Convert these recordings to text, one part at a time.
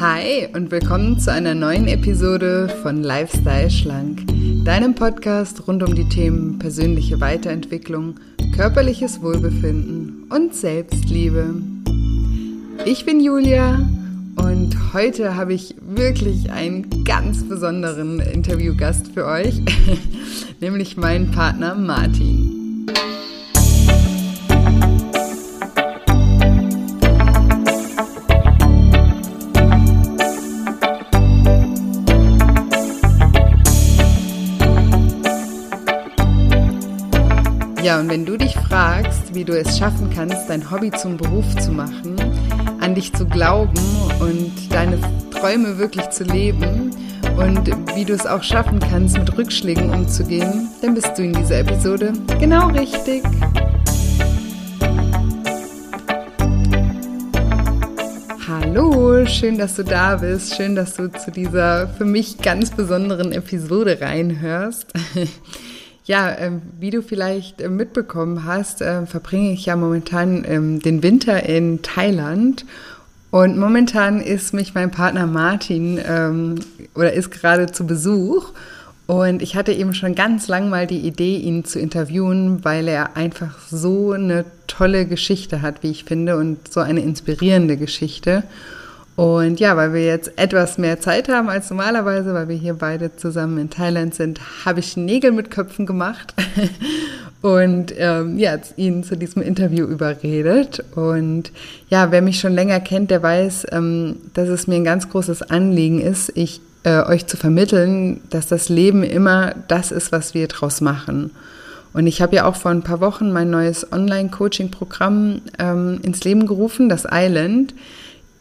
Hi und willkommen zu einer neuen Episode von Lifestyle Schlank, deinem Podcast rund um die Themen persönliche Weiterentwicklung, körperliches Wohlbefinden und Selbstliebe. Ich bin Julia und heute habe ich wirklich einen ganz besonderen Interviewgast für euch, nämlich meinen Partner Martin. Ja, und wenn du dich fragst, wie du es schaffen kannst, dein Hobby zum Beruf zu machen, an dich zu glauben und deine Träume wirklich zu leben und wie du es auch schaffen kannst, mit Rückschlägen umzugehen, dann bist du in dieser Episode genau richtig. Hallo, schön, dass du da bist. Schön, dass du zu dieser für mich ganz besonderen Episode reinhörst. Ja, ähm, wie du vielleicht äh, mitbekommen hast, äh, verbringe ich ja momentan ähm, den Winter in Thailand. Und momentan ist mich mein Partner Martin ähm, oder ist gerade zu Besuch. Und ich hatte eben schon ganz lang mal die Idee, ihn zu interviewen, weil er einfach so eine tolle Geschichte hat, wie ich finde, und so eine inspirierende Geschichte. Und ja, weil wir jetzt etwas mehr Zeit haben als normalerweise, weil wir hier beide zusammen in Thailand sind, habe ich Nägel mit Köpfen gemacht und ähm, ja, ihn zu diesem Interview überredet. Und ja, wer mich schon länger kennt, der weiß, ähm, dass es mir ein ganz großes Anliegen ist, ich äh, euch zu vermitteln, dass das Leben immer das ist, was wir draus machen. Und ich habe ja auch vor ein paar Wochen mein neues Online-Coaching-Programm ähm, ins Leben gerufen, das Island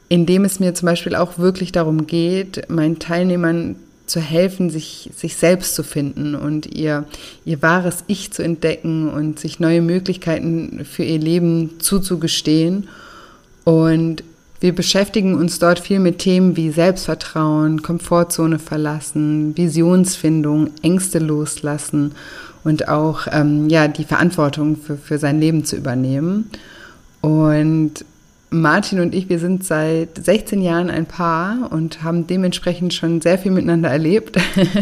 in dem es mir zum Beispiel auch wirklich darum geht, meinen Teilnehmern zu helfen, sich, sich selbst zu finden und ihr, ihr wahres Ich zu entdecken und sich neue Möglichkeiten für ihr Leben zuzugestehen. Und wir beschäftigen uns dort viel mit Themen wie Selbstvertrauen, Komfortzone verlassen, Visionsfindung, Ängste loslassen und auch ähm, ja, die Verantwortung für, für sein Leben zu übernehmen. Und Martin und ich, wir sind seit 16 Jahren ein Paar und haben dementsprechend schon sehr viel miteinander erlebt.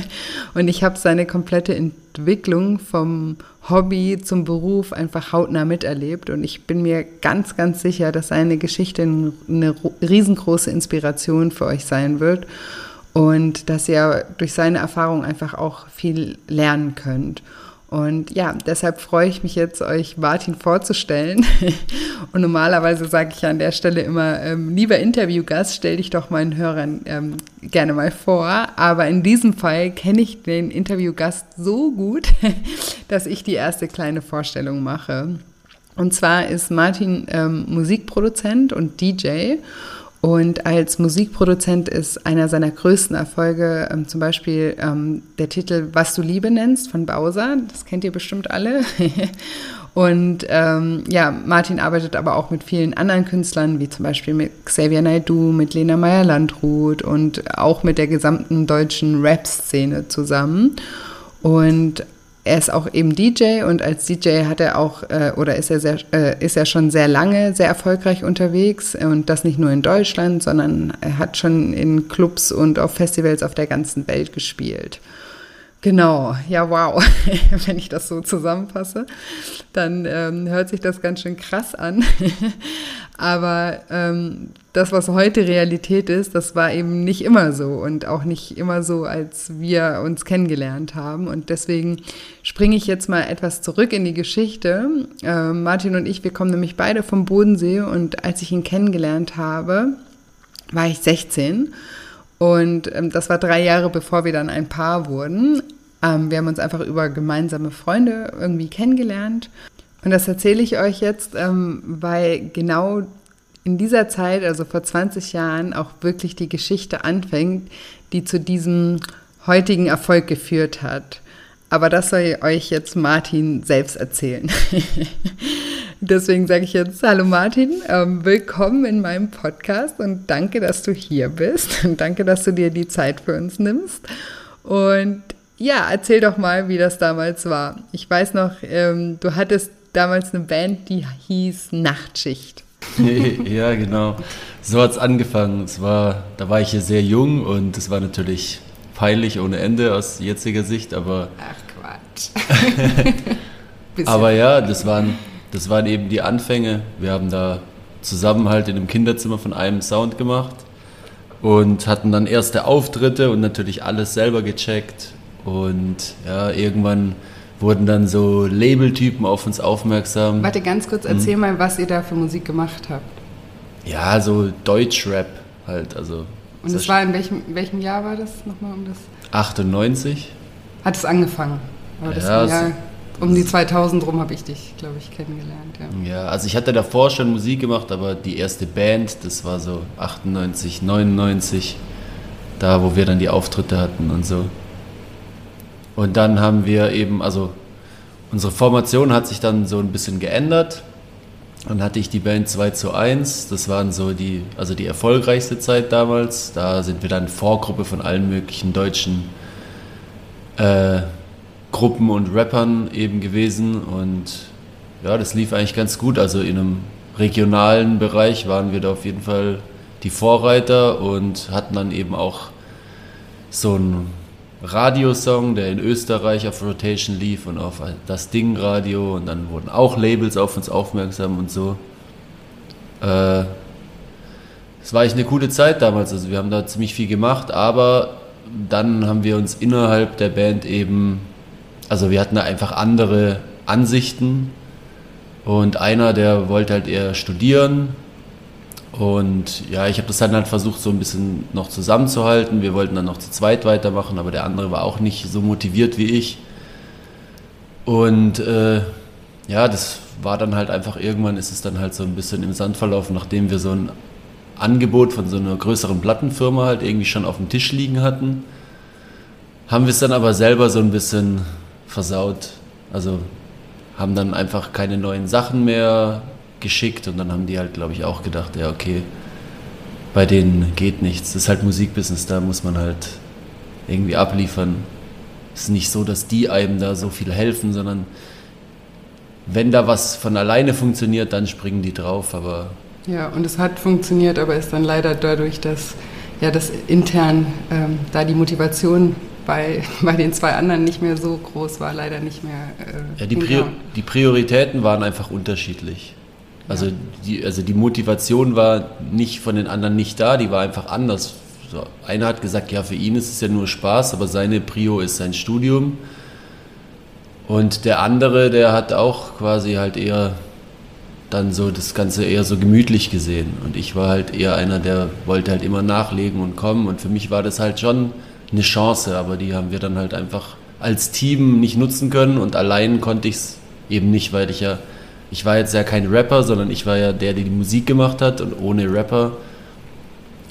und ich habe seine komplette Entwicklung vom Hobby zum Beruf einfach hautnah miterlebt. Und ich bin mir ganz, ganz sicher, dass seine Geschichte eine riesengroße Inspiration für euch sein wird und dass ihr durch seine Erfahrung einfach auch viel lernen könnt. Und ja, deshalb freue ich mich jetzt, euch Martin vorzustellen. Und normalerweise sage ich an der Stelle immer, ähm, lieber Interviewgast, stell dich doch meinen Hörern ähm, gerne mal vor. Aber in diesem Fall kenne ich den Interviewgast so gut, dass ich die erste kleine Vorstellung mache. Und zwar ist Martin ähm, Musikproduzent und DJ. Und als Musikproduzent ist einer seiner größten Erfolge ähm, zum Beispiel ähm, der Titel Was du Liebe nennst von Bowser. Das kennt ihr bestimmt alle. Und ähm, ja, Martin arbeitet aber auch mit vielen anderen Künstlern, wie zum Beispiel mit Xavier Naidoo, mit Lena Meyer-Landrut und auch mit der gesamten deutschen Rap-Szene zusammen. Und er ist auch eben DJ und als DJ hat er auch äh, oder ist er sehr, äh, ist er schon sehr lange sehr erfolgreich unterwegs und das nicht nur in Deutschland, sondern er hat schon in Clubs und auf Festivals auf der ganzen Welt gespielt. Genau, ja, wow. Wenn ich das so zusammenfasse, dann ähm, hört sich das ganz schön krass an. Aber ähm, das, was heute Realität ist, das war eben nicht immer so und auch nicht immer so, als wir uns kennengelernt haben. Und deswegen springe ich jetzt mal etwas zurück in die Geschichte. Äh, Martin und ich, wir kommen nämlich beide vom Bodensee und als ich ihn kennengelernt habe, war ich 16. Und ähm, das war drei Jahre, bevor wir dann ein Paar wurden. Ähm, wir haben uns einfach über gemeinsame Freunde irgendwie kennengelernt. Und das erzähle ich euch jetzt, ähm, weil genau in dieser Zeit, also vor 20 Jahren, auch wirklich die Geschichte anfängt, die zu diesem heutigen Erfolg geführt hat. Aber das soll euch jetzt Martin selbst erzählen. Deswegen sage ich jetzt, hallo Martin, ähm, willkommen in meinem Podcast und danke, dass du hier bist und danke, dass du dir die Zeit für uns nimmst. Und ja, erzähl doch mal, wie das damals war. Ich weiß noch, ähm, du hattest damals eine Band, die hieß Nachtschicht. ja, genau. So hat es angefangen. Es war, da war ich ja sehr jung und es war natürlich peinlich ohne Ende aus jetziger Sicht, aber. Ach Quatsch. aber ja, das waren, das waren eben die Anfänge. Wir haben da zusammen halt in einem Kinderzimmer von einem Sound gemacht und hatten dann erste Auftritte und natürlich alles selber gecheckt. Und ja, irgendwann wurden dann so Labeltypen auf uns aufmerksam. Warte, ganz kurz, erzähl hm. mal, was ihr da für Musik gemacht habt. Ja, so Deutschrap halt, also. Und das war in welchem, welchem Jahr war das nochmal um das? 98. Hat es angefangen? Das ja, Jahr, um die 2000 rum habe ich dich, glaube ich, kennengelernt. Ja. ja, also ich hatte davor schon Musik gemacht, aber die erste Band, das war so 98, 99, da wo wir dann die Auftritte hatten und so. Und dann haben wir eben, also unsere Formation hat sich dann so ein bisschen geändert. Dann hatte ich die Band 2 zu 1. Das waren so die, also die erfolgreichste Zeit damals. Da sind wir dann Vorgruppe von allen möglichen deutschen äh, Gruppen und Rappern eben gewesen. Und ja, das lief eigentlich ganz gut. Also in einem regionalen Bereich waren wir da auf jeden Fall die Vorreiter und hatten dann eben auch so ein Radiosong, der in Österreich auf Rotation lief und auf das Ding Radio und dann wurden auch Labels auf uns aufmerksam und so. Äh, es war echt eine coole Zeit damals, also wir haben da ziemlich viel gemacht, aber dann haben wir uns innerhalb der Band eben, also wir hatten da einfach andere Ansichten und einer, der wollte halt eher studieren und ja, ich habe das dann halt versucht, so ein bisschen noch zusammenzuhalten. Wir wollten dann noch zu zweit weitermachen, aber der andere war auch nicht so motiviert wie ich. Und äh, ja, das war dann halt einfach, irgendwann ist es dann halt so ein bisschen im Sand verlaufen, nachdem wir so ein Angebot von so einer größeren Plattenfirma halt irgendwie schon auf dem Tisch liegen hatten. Haben wir es dann aber selber so ein bisschen versaut. Also haben dann einfach keine neuen Sachen mehr geschickt und dann haben die halt, glaube ich, auch gedacht, ja, okay, bei denen geht nichts. Das ist halt Musikbusiness, da muss man halt irgendwie abliefern. Es ist nicht so, dass die einem da so viel helfen, sondern wenn da was von alleine funktioniert, dann springen die drauf, aber. Ja, und es hat funktioniert, aber ist dann leider dadurch, dass ja das intern ähm, da die Motivation bei, bei den zwei anderen nicht mehr so groß war, leider nicht mehr. Äh, ja, die, Prior die Prioritäten waren einfach unterschiedlich. Also, die, also die Motivation war nicht von den anderen nicht da, die war einfach anders. So, einer hat gesagt, ja, für ihn ist es ja nur Spaß, aber seine Prio ist sein Studium. Und der andere, der hat auch quasi halt eher dann so das Ganze eher so gemütlich gesehen. Und ich war halt eher einer, der wollte halt immer nachlegen und kommen. Und für mich war das halt schon eine Chance, aber die haben wir dann halt einfach als Team nicht nutzen können und allein konnte ich es eben nicht, weil ich ja ich war jetzt ja kein Rapper, sondern ich war ja der, der die Musik gemacht hat und ohne Rapper.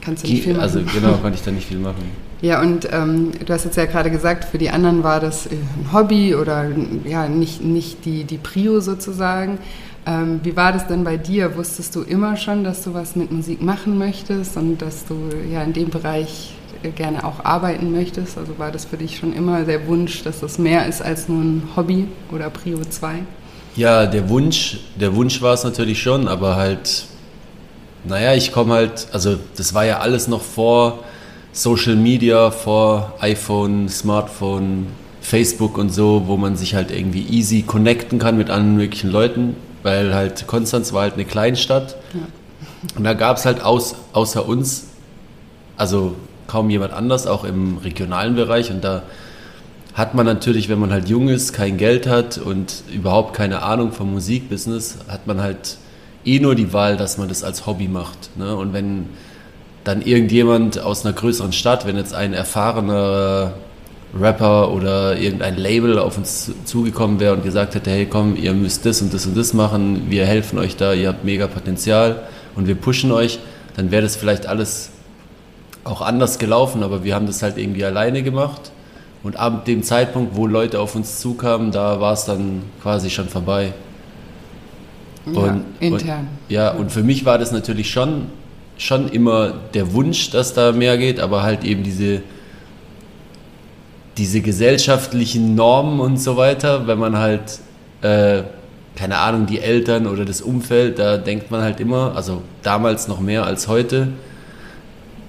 Kannst du nicht viel also machen. Also genau, konnte ich da nicht viel machen. Ja, und ähm, du hast jetzt ja gerade gesagt, für die anderen war das ein Hobby oder ja, nicht, nicht die, die Prio sozusagen. Ähm, wie war das denn bei dir? Wusstest du immer schon, dass du was mit Musik machen möchtest und dass du ja in dem Bereich gerne auch arbeiten möchtest? Also war das für dich schon immer der Wunsch, dass das mehr ist als nur ein Hobby oder Prio 2? Ja, der Wunsch, der Wunsch war es natürlich schon, aber halt, naja, ich komme halt, also das war ja alles noch vor Social Media, vor iPhone, Smartphone, Facebook und so, wo man sich halt irgendwie easy connecten kann mit anderen möglichen Leuten, weil halt Konstanz war halt eine Kleinstadt. Ja. Und da gab es halt aus, außer uns, also kaum jemand anders, auch im regionalen Bereich. Und da hat man natürlich, wenn man halt jung ist, kein Geld hat und überhaupt keine Ahnung vom Musikbusiness, hat man halt eh nur die Wahl, dass man das als Hobby macht. Ne? Und wenn dann irgendjemand aus einer größeren Stadt, wenn jetzt ein erfahrener Rapper oder irgendein Label auf uns zugekommen wäre und gesagt hätte, hey komm, ihr müsst das und das und das machen, wir helfen euch da, ihr habt mega Potenzial und wir pushen euch, dann wäre das vielleicht alles auch anders gelaufen, aber wir haben das halt irgendwie alleine gemacht und ab dem Zeitpunkt, wo Leute auf uns zukamen, da war es dann quasi schon vorbei. Und, ja, intern. Und, ja, und für mich war das natürlich schon, schon immer der Wunsch, dass da mehr geht, aber halt eben diese, diese gesellschaftlichen Normen und so weiter, wenn man halt äh, keine Ahnung, die Eltern oder das Umfeld, da denkt man halt immer, also damals noch mehr als heute,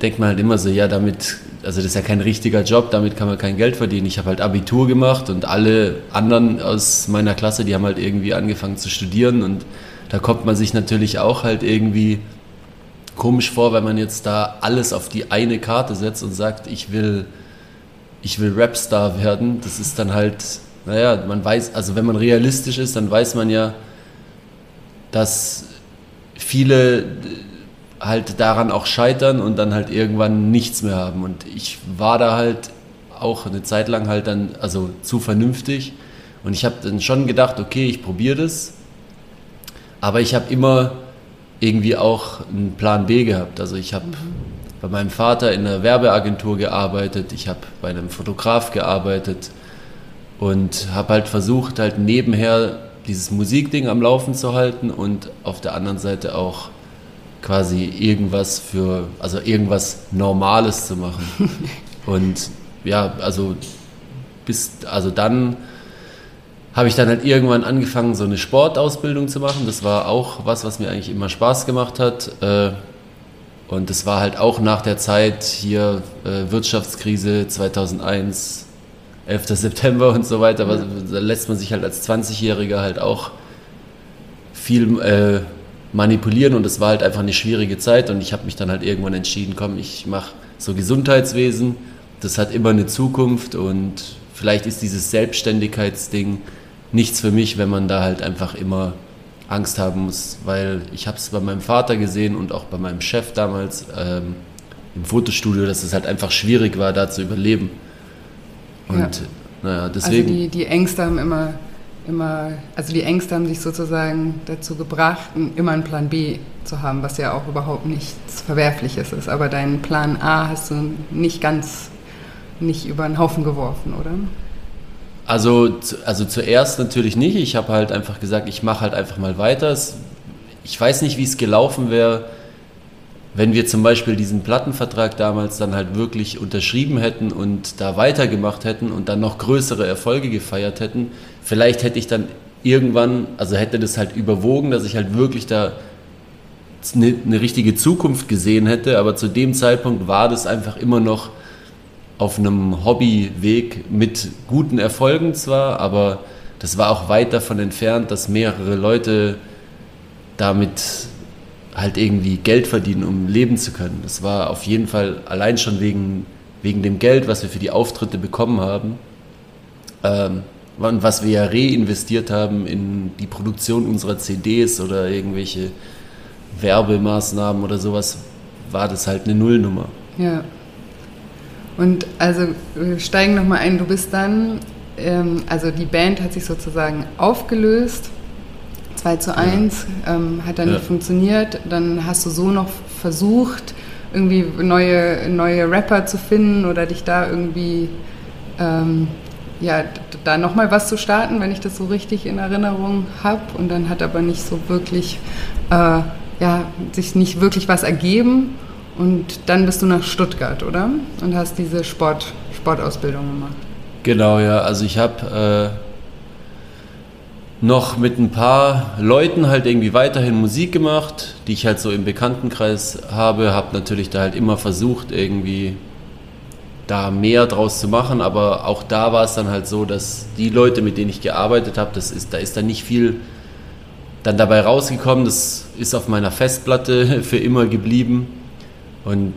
denkt man halt immer so, ja, damit, also das ist ja kein richtiger Job, damit kann man kein Geld verdienen. Ich habe halt Abitur gemacht und alle anderen aus meiner Klasse, die haben halt irgendwie angefangen zu studieren und da kommt man sich natürlich auch halt irgendwie komisch vor, wenn man jetzt da alles auf die eine Karte setzt und sagt, ich will, ich will Rapstar werden. Das ist dann halt, naja, man weiß, also wenn man realistisch ist, dann weiß man ja, dass viele halt daran auch scheitern und dann halt irgendwann nichts mehr haben. Und ich war da halt auch eine Zeit lang halt dann, also zu vernünftig. Und ich habe dann schon gedacht, okay, ich probiere das. Aber ich habe immer irgendwie auch einen Plan B gehabt. Also ich habe mhm. bei meinem Vater in einer Werbeagentur gearbeitet, ich habe bei einem Fotograf gearbeitet und habe halt versucht, halt nebenher dieses Musikding am Laufen zu halten und auf der anderen Seite auch quasi irgendwas für, also irgendwas Normales zu machen. Und ja, also bis, also dann habe ich dann halt irgendwann angefangen, so eine Sportausbildung zu machen. Das war auch was, was mir eigentlich immer Spaß gemacht hat. Äh, und das war halt auch nach der Zeit hier äh, Wirtschaftskrise 2001, 11. September und so weiter. Da lässt man sich halt als 20-Jähriger halt auch viel äh, manipulieren und es war halt einfach eine schwierige Zeit und ich habe mich dann halt irgendwann entschieden, komm, ich mache so Gesundheitswesen, das hat immer eine Zukunft und vielleicht ist dieses Selbstständigkeitsding nichts für mich, wenn man da halt einfach immer Angst haben muss, weil ich habe es bei meinem Vater gesehen und auch bei meinem Chef damals ähm, im Fotostudio, dass es halt einfach schwierig war, da zu überleben. Und ja. naja, deswegen. Also die, die Ängste haben immer immer, also die Ängste haben sich sozusagen dazu gebracht, immer einen Plan B zu haben, was ja auch überhaupt nichts Verwerfliches ist. Aber deinen Plan A hast du nicht ganz, nicht über den Haufen geworfen, oder? Also, also zuerst natürlich nicht. Ich habe halt einfach gesagt, ich mache halt einfach mal weiter. Ich weiß nicht, wie es gelaufen wäre, wenn wir zum Beispiel diesen Plattenvertrag damals dann halt wirklich unterschrieben hätten und da weitergemacht hätten und dann noch größere Erfolge gefeiert hätten, vielleicht hätte ich dann irgendwann, also hätte das halt überwogen, dass ich halt wirklich da eine, eine richtige Zukunft gesehen hätte, aber zu dem Zeitpunkt war das einfach immer noch auf einem Hobbyweg mit guten Erfolgen zwar, aber das war auch weit davon entfernt, dass mehrere Leute damit halt irgendwie Geld verdienen, um leben zu können. Das war auf jeden Fall allein schon wegen, wegen dem Geld, was wir für die Auftritte bekommen haben ähm, und was wir ja reinvestiert haben in die Produktion unserer CDs oder irgendwelche Werbemaßnahmen oder sowas, war das halt eine Nullnummer. Ja. Und also wir steigen nochmal ein, du bist dann, ähm, also die Band hat sich sozusagen aufgelöst 2 zu 1, ja. ähm, hat dann ja. nicht funktioniert. Dann hast du so noch versucht, irgendwie neue, neue Rapper zu finden oder dich da irgendwie, ähm, ja, da nochmal was zu starten, wenn ich das so richtig in Erinnerung habe. Und dann hat aber nicht so wirklich, äh, ja, sich nicht wirklich was ergeben. Und dann bist du nach Stuttgart, oder? Und hast diese Sport, Sportausbildung gemacht. Genau, ja. Also ich habe... Äh noch mit ein paar Leuten halt irgendwie weiterhin Musik gemacht, die ich halt so im Bekanntenkreis habe, habe natürlich da halt immer versucht irgendwie da mehr draus zu machen, aber auch da war es dann halt so, dass die Leute, mit denen ich gearbeitet habe, das ist, da ist dann nicht viel dann dabei rausgekommen, das ist auf meiner Festplatte für immer geblieben. Und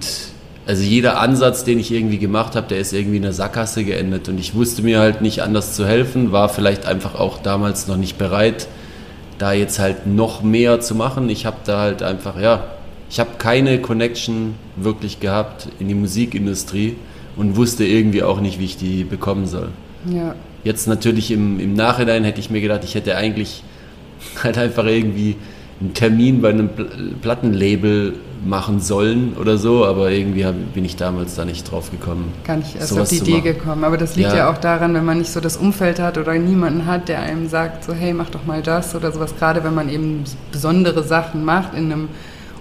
also jeder Ansatz, den ich irgendwie gemacht habe, der ist irgendwie in der Sackgasse geendet und ich wusste mir halt nicht anders zu helfen, war vielleicht einfach auch damals noch nicht bereit, da jetzt halt noch mehr zu machen. Ich habe da halt einfach, ja, ich habe keine Connection wirklich gehabt in die Musikindustrie und wusste irgendwie auch nicht, wie ich die bekommen soll. Ja. Jetzt natürlich im, im Nachhinein hätte ich mir gedacht, ich hätte eigentlich halt einfach irgendwie einen Termin bei einem Plattenlabel machen sollen oder so, aber irgendwie bin ich damals da nicht drauf gekommen. Gar nicht erst auf die Idee gekommen. Aber das liegt ja. ja. auch daran, wenn man nicht so das Umfeld hat oder niemanden hat, der einem sagt, so hey, mach doch mal das oder sowas. Gerade wenn man eben besondere Sachen macht in einem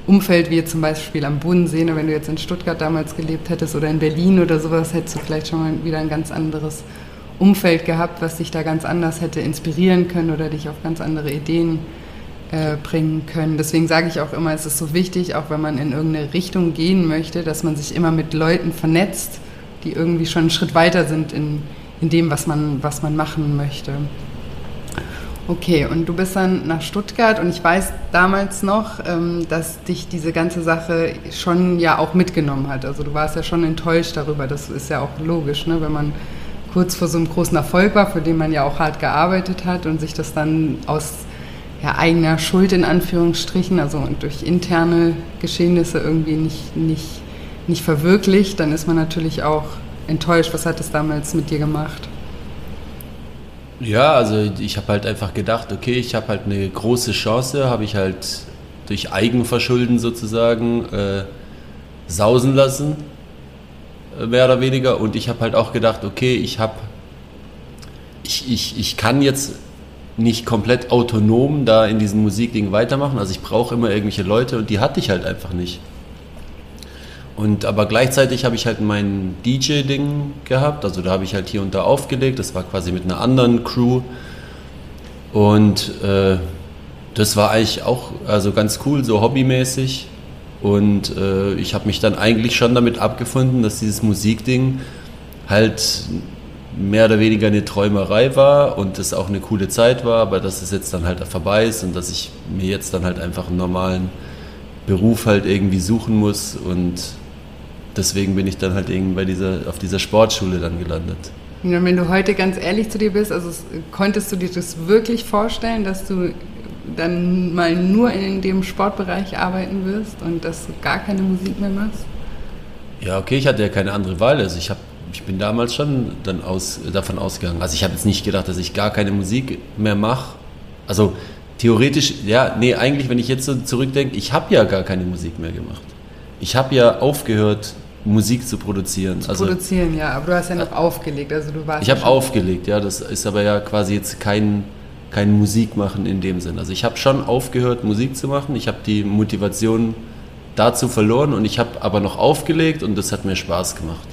Umfeld wie zum Beispiel am Bodensee, ne, wenn du jetzt in Stuttgart damals gelebt hättest oder in Berlin oder sowas, hättest du vielleicht schon mal wieder ein ganz anderes Umfeld gehabt, was dich da ganz anders hätte inspirieren können oder dich auf ganz andere Ideen äh, bringen können. Deswegen sage ich auch immer, es ist so wichtig, auch wenn man in irgendeine Richtung gehen möchte, dass man sich immer mit Leuten vernetzt, die irgendwie schon einen Schritt weiter sind in, in dem, was man, was man machen möchte. Okay, und du bist dann nach Stuttgart und ich weiß damals noch, ähm, dass dich diese ganze Sache schon ja auch mitgenommen hat. Also du warst ja schon enttäuscht darüber, das ist ja auch logisch, ne? wenn man kurz vor so einem großen Erfolg war, für den man ja auch hart gearbeitet hat und sich das dann aus ja, eigener Schuld in Anführungsstrichen, also durch interne Geschehnisse irgendwie nicht, nicht, nicht verwirklicht, dann ist man natürlich auch enttäuscht. Was hat es damals mit dir gemacht? Ja, also ich habe halt einfach gedacht, okay, ich habe halt eine große Chance, habe ich halt durch Eigenverschulden sozusagen äh, sausen lassen, äh, mehr oder weniger. Und ich habe halt auch gedacht, okay, ich habe, ich, ich, ich kann jetzt nicht komplett autonom da in diesem Musikding weitermachen. Also ich brauche immer irgendwelche Leute und die hatte ich halt einfach nicht. Und aber gleichzeitig habe ich halt mein DJ-Ding gehabt, also da habe ich halt hier und da aufgelegt, das war quasi mit einer anderen Crew. Und äh, das war eigentlich auch also ganz cool, so hobbymäßig. Und äh, ich habe mich dann eigentlich schon damit abgefunden, dass dieses Musikding halt mehr oder weniger eine Träumerei war und es auch eine coole Zeit war, aber dass es jetzt dann halt vorbei ist und dass ich mir jetzt dann halt einfach einen normalen Beruf halt irgendwie suchen muss und deswegen bin ich dann halt irgendwie bei dieser, auf dieser Sportschule dann gelandet. Und wenn du heute ganz ehrlich zu dir bist, also konntest du dir das wirklich vorstellen, dass du dann mal nur in dem Sportbereich arbeiten wirst und dass du gar keine Musik mehr machst? Ja, okay, ich hatte ja keine andere Wahl. Also ich, hab, ich bin damals schon dann aus, davon ausgegangen. Also ich habe jetzt nicht gedacht, dass ich gar keine Musik mehr mache. Also theoretisch, ja, nee, eigentlich, wenn ich jetzt so zurückdenke, ich habe ja gar keine Musik mehr gemacht. Ich habe ja aufgehört, Musik zu produzieren. Zu also, produzieren, ja, aber du hast ja noch äh, aufgelegt, also du warst. Ich habe aufgelegt, ja, das ist aber ja quasi jetzt kein, kein Musikmachen in dem Sinn. Also ich habe schon aufgehört, Musik zu machen. Ich habe die Motivation dazu verloren und ich habe aber noch aufgelegt und das hat mir Spaß gemacht.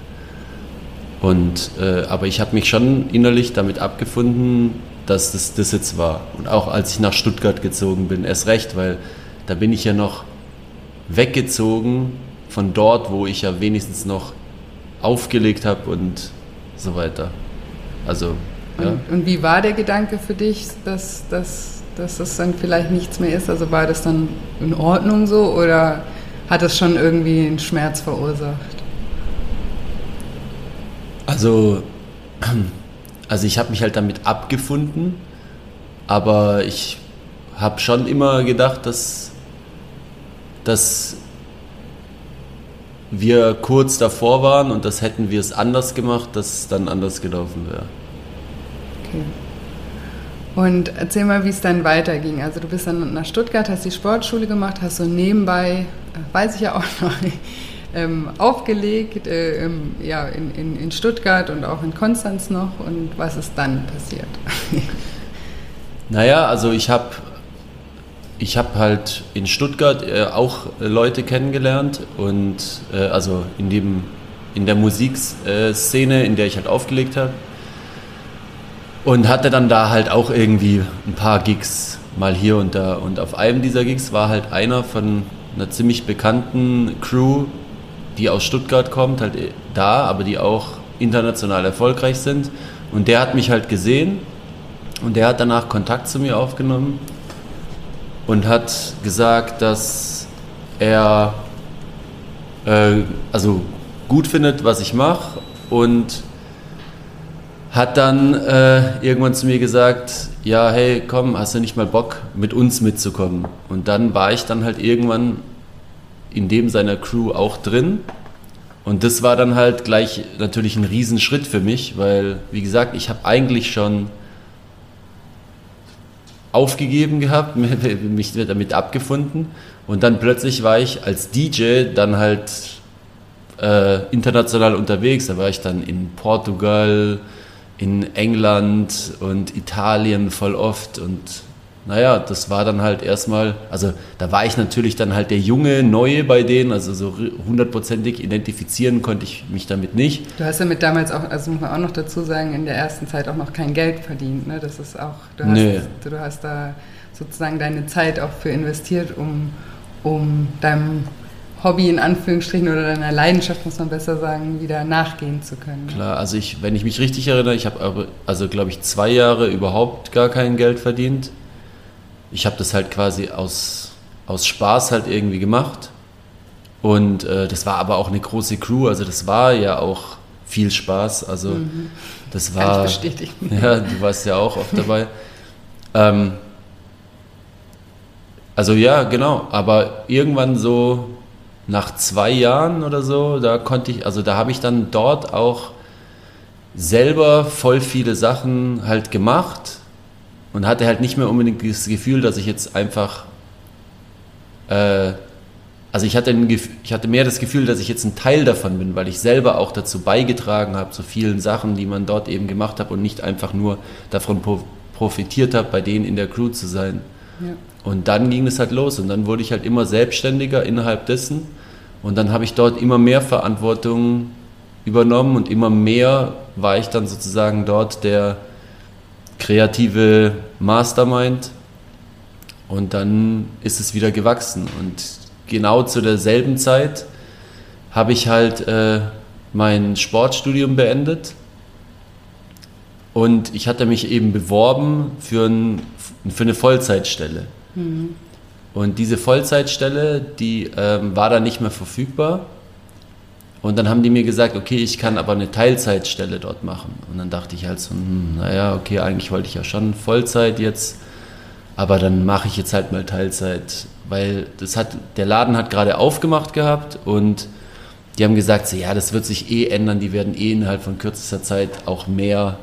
Und, äh, aber ich habe mich schon innerlich damit abgefunden, dass das das jetzt war. Und auch als ich nach Stuttgart gezogen bin, erst recht, weil da bin ich ja noch weggezogen von dort, wo ich ja wenigstens noch aufgelegt habe und so weiter. Also, ja. Und, und, wie war der Gedanke für dich, dass, dass, dass das dann vielleicht nichts mehr ist? Also war das dann in Ordnung so oder hat es schon irgendwie einen Schmerz verursacht? Also, also ich habe mich halt damit abgefunden, aber ich habe schon immer gedacht, dass, dass wir kurz davor waren und das hätten wir es anders gemacht, dass es dann anders gelaufen wäre. Okay. Und erzähl mal, wie es dann weiterging. Also du bist dann nach Stuttgart, hast die Sportschule gemacht, hast so nebenbei, äh, weiß ich ja auch noch, ähm, aufgelegt, äh, ja, in, in, in Stuttgart und auch in Konstanz noch. Und was ist dann passiert? naja, also ich habe ich habe halt in Stuttgart äh, auch Leute kennengelernt und äh, also in, dem, in der Musikszene, in der ich halt aufgelegt habe. Und hatte dann da halt auch irgendwie ein paar Gigs mal hier und da. Und auf einem dieser Gigs war halt einer von einer ziemlich bekannten Crew, die aus Stuttgart kommt, halt äh, da, aber die auch international erfolgreich sind. Und der hat mich halt gesehen und der hat danach Kontakt zu mir aufgenommen und hat gesagt, dass er äh, also gut findet, was ich mache und hat dann äh, irgendwann zu mir gesagt, ja, hey, komm, hast du nicht mal Bock, mit uns mitzukommen? Und dann war ich dann halt irgendwann in dem seiner Crew auch drin. Und das war dann halt gleich natürlich ein Riesenschritt für mich, weil, wie gesagt, ich habe eigentlich schon aufgegeben gehabt, mich damit abgefunden und dann plötzlich war ich als DJ dann halt äh, international unterwegs. Da war ich dann in Portugal, in England und Italien voll oft und naja, das war dann halt erstmal, also da war ich natürlich dann halt der junge Neue bei denen, also so hundertprozentig identifizieren konnte ich mich damit nicht. Du hast damit damals auch, also muss man auch noch dazu sagen, in der ersten Zeit auch noch kein Geld verdient, ne? Das ist auch, du hast, nee. du hast da sozusagen deine Zeit auch für investiert, um, um deinem Hobby in Anführungsstrichen oder deiner Leidenschaft, muss man besser sagen, wieder nachgehen zu können. Klar, also ich, wenn ich mich richtig erinnere, ich habe also glaube ich zwei Jahre überhaupt gar kein Geld verdient. Ich habe das halt quasi aus, aus Spaß halt irgendwie gemacht. Und äh, das war aber auch eine große Crew, also das war ja auch viel Spaß. Also mhm. das war. Kann ich bestätigen. Ja, du warst ja auch oft dabei. ähm, also ja, genau. Aber irgendwann so nach zwei Jahren oder so, da konnte ich, also da habe ich dann dort auch selber voll viele Sachen halt gemacht und hatte halt nicht mehr unbedingt das Gefühl, dass ich jetzt einfach, äh, also ich hatte, ein, ich hatte mehr das Gefühl, dass ich jetzt ein Teil davon bin, weil ich selber auch dazu beigetragen habe, zu vielen Sachen, die man dort eben gemacht hat und nicht einfach nur davon profitiert habe, bei denen in der Crew zu sein. Ja. Und dann ging es halt los und dann wurde ich halt immer selbstständiger innerhalb dessen und dann habe ich dort immer mehr Verantwortung übernommen und immer mehr war ich dann sozusagen dort der kreative Mastermind und dann ist es wieder gewachsen und genau zu derselben Zeit habe ich halt äh, mein Sportstudium beendet und ich hatte mich eben beworben für, ein, für eine Vollzeitstelle. Mhm. Und diese Vollzeitstelle, die ähm, war dann nicht mehr verfügbar. Und dann haben die mir gesagt, okay, ich kann aber eine Teilzeitstelle dort machen. Und dann dachte ich halt so, hm, naja, okay, eigentlich wollte ich ja schon Vollzeit jetzt, aber dann mache ich jetzt halt mal Teilzeit, weil das hat, der Laden hat gerade aufgemacht gehabt und die haben gesagt, so, ja, das wird sich eh ändern, die werden eh innerhalb von kürzester Zeit auch mehr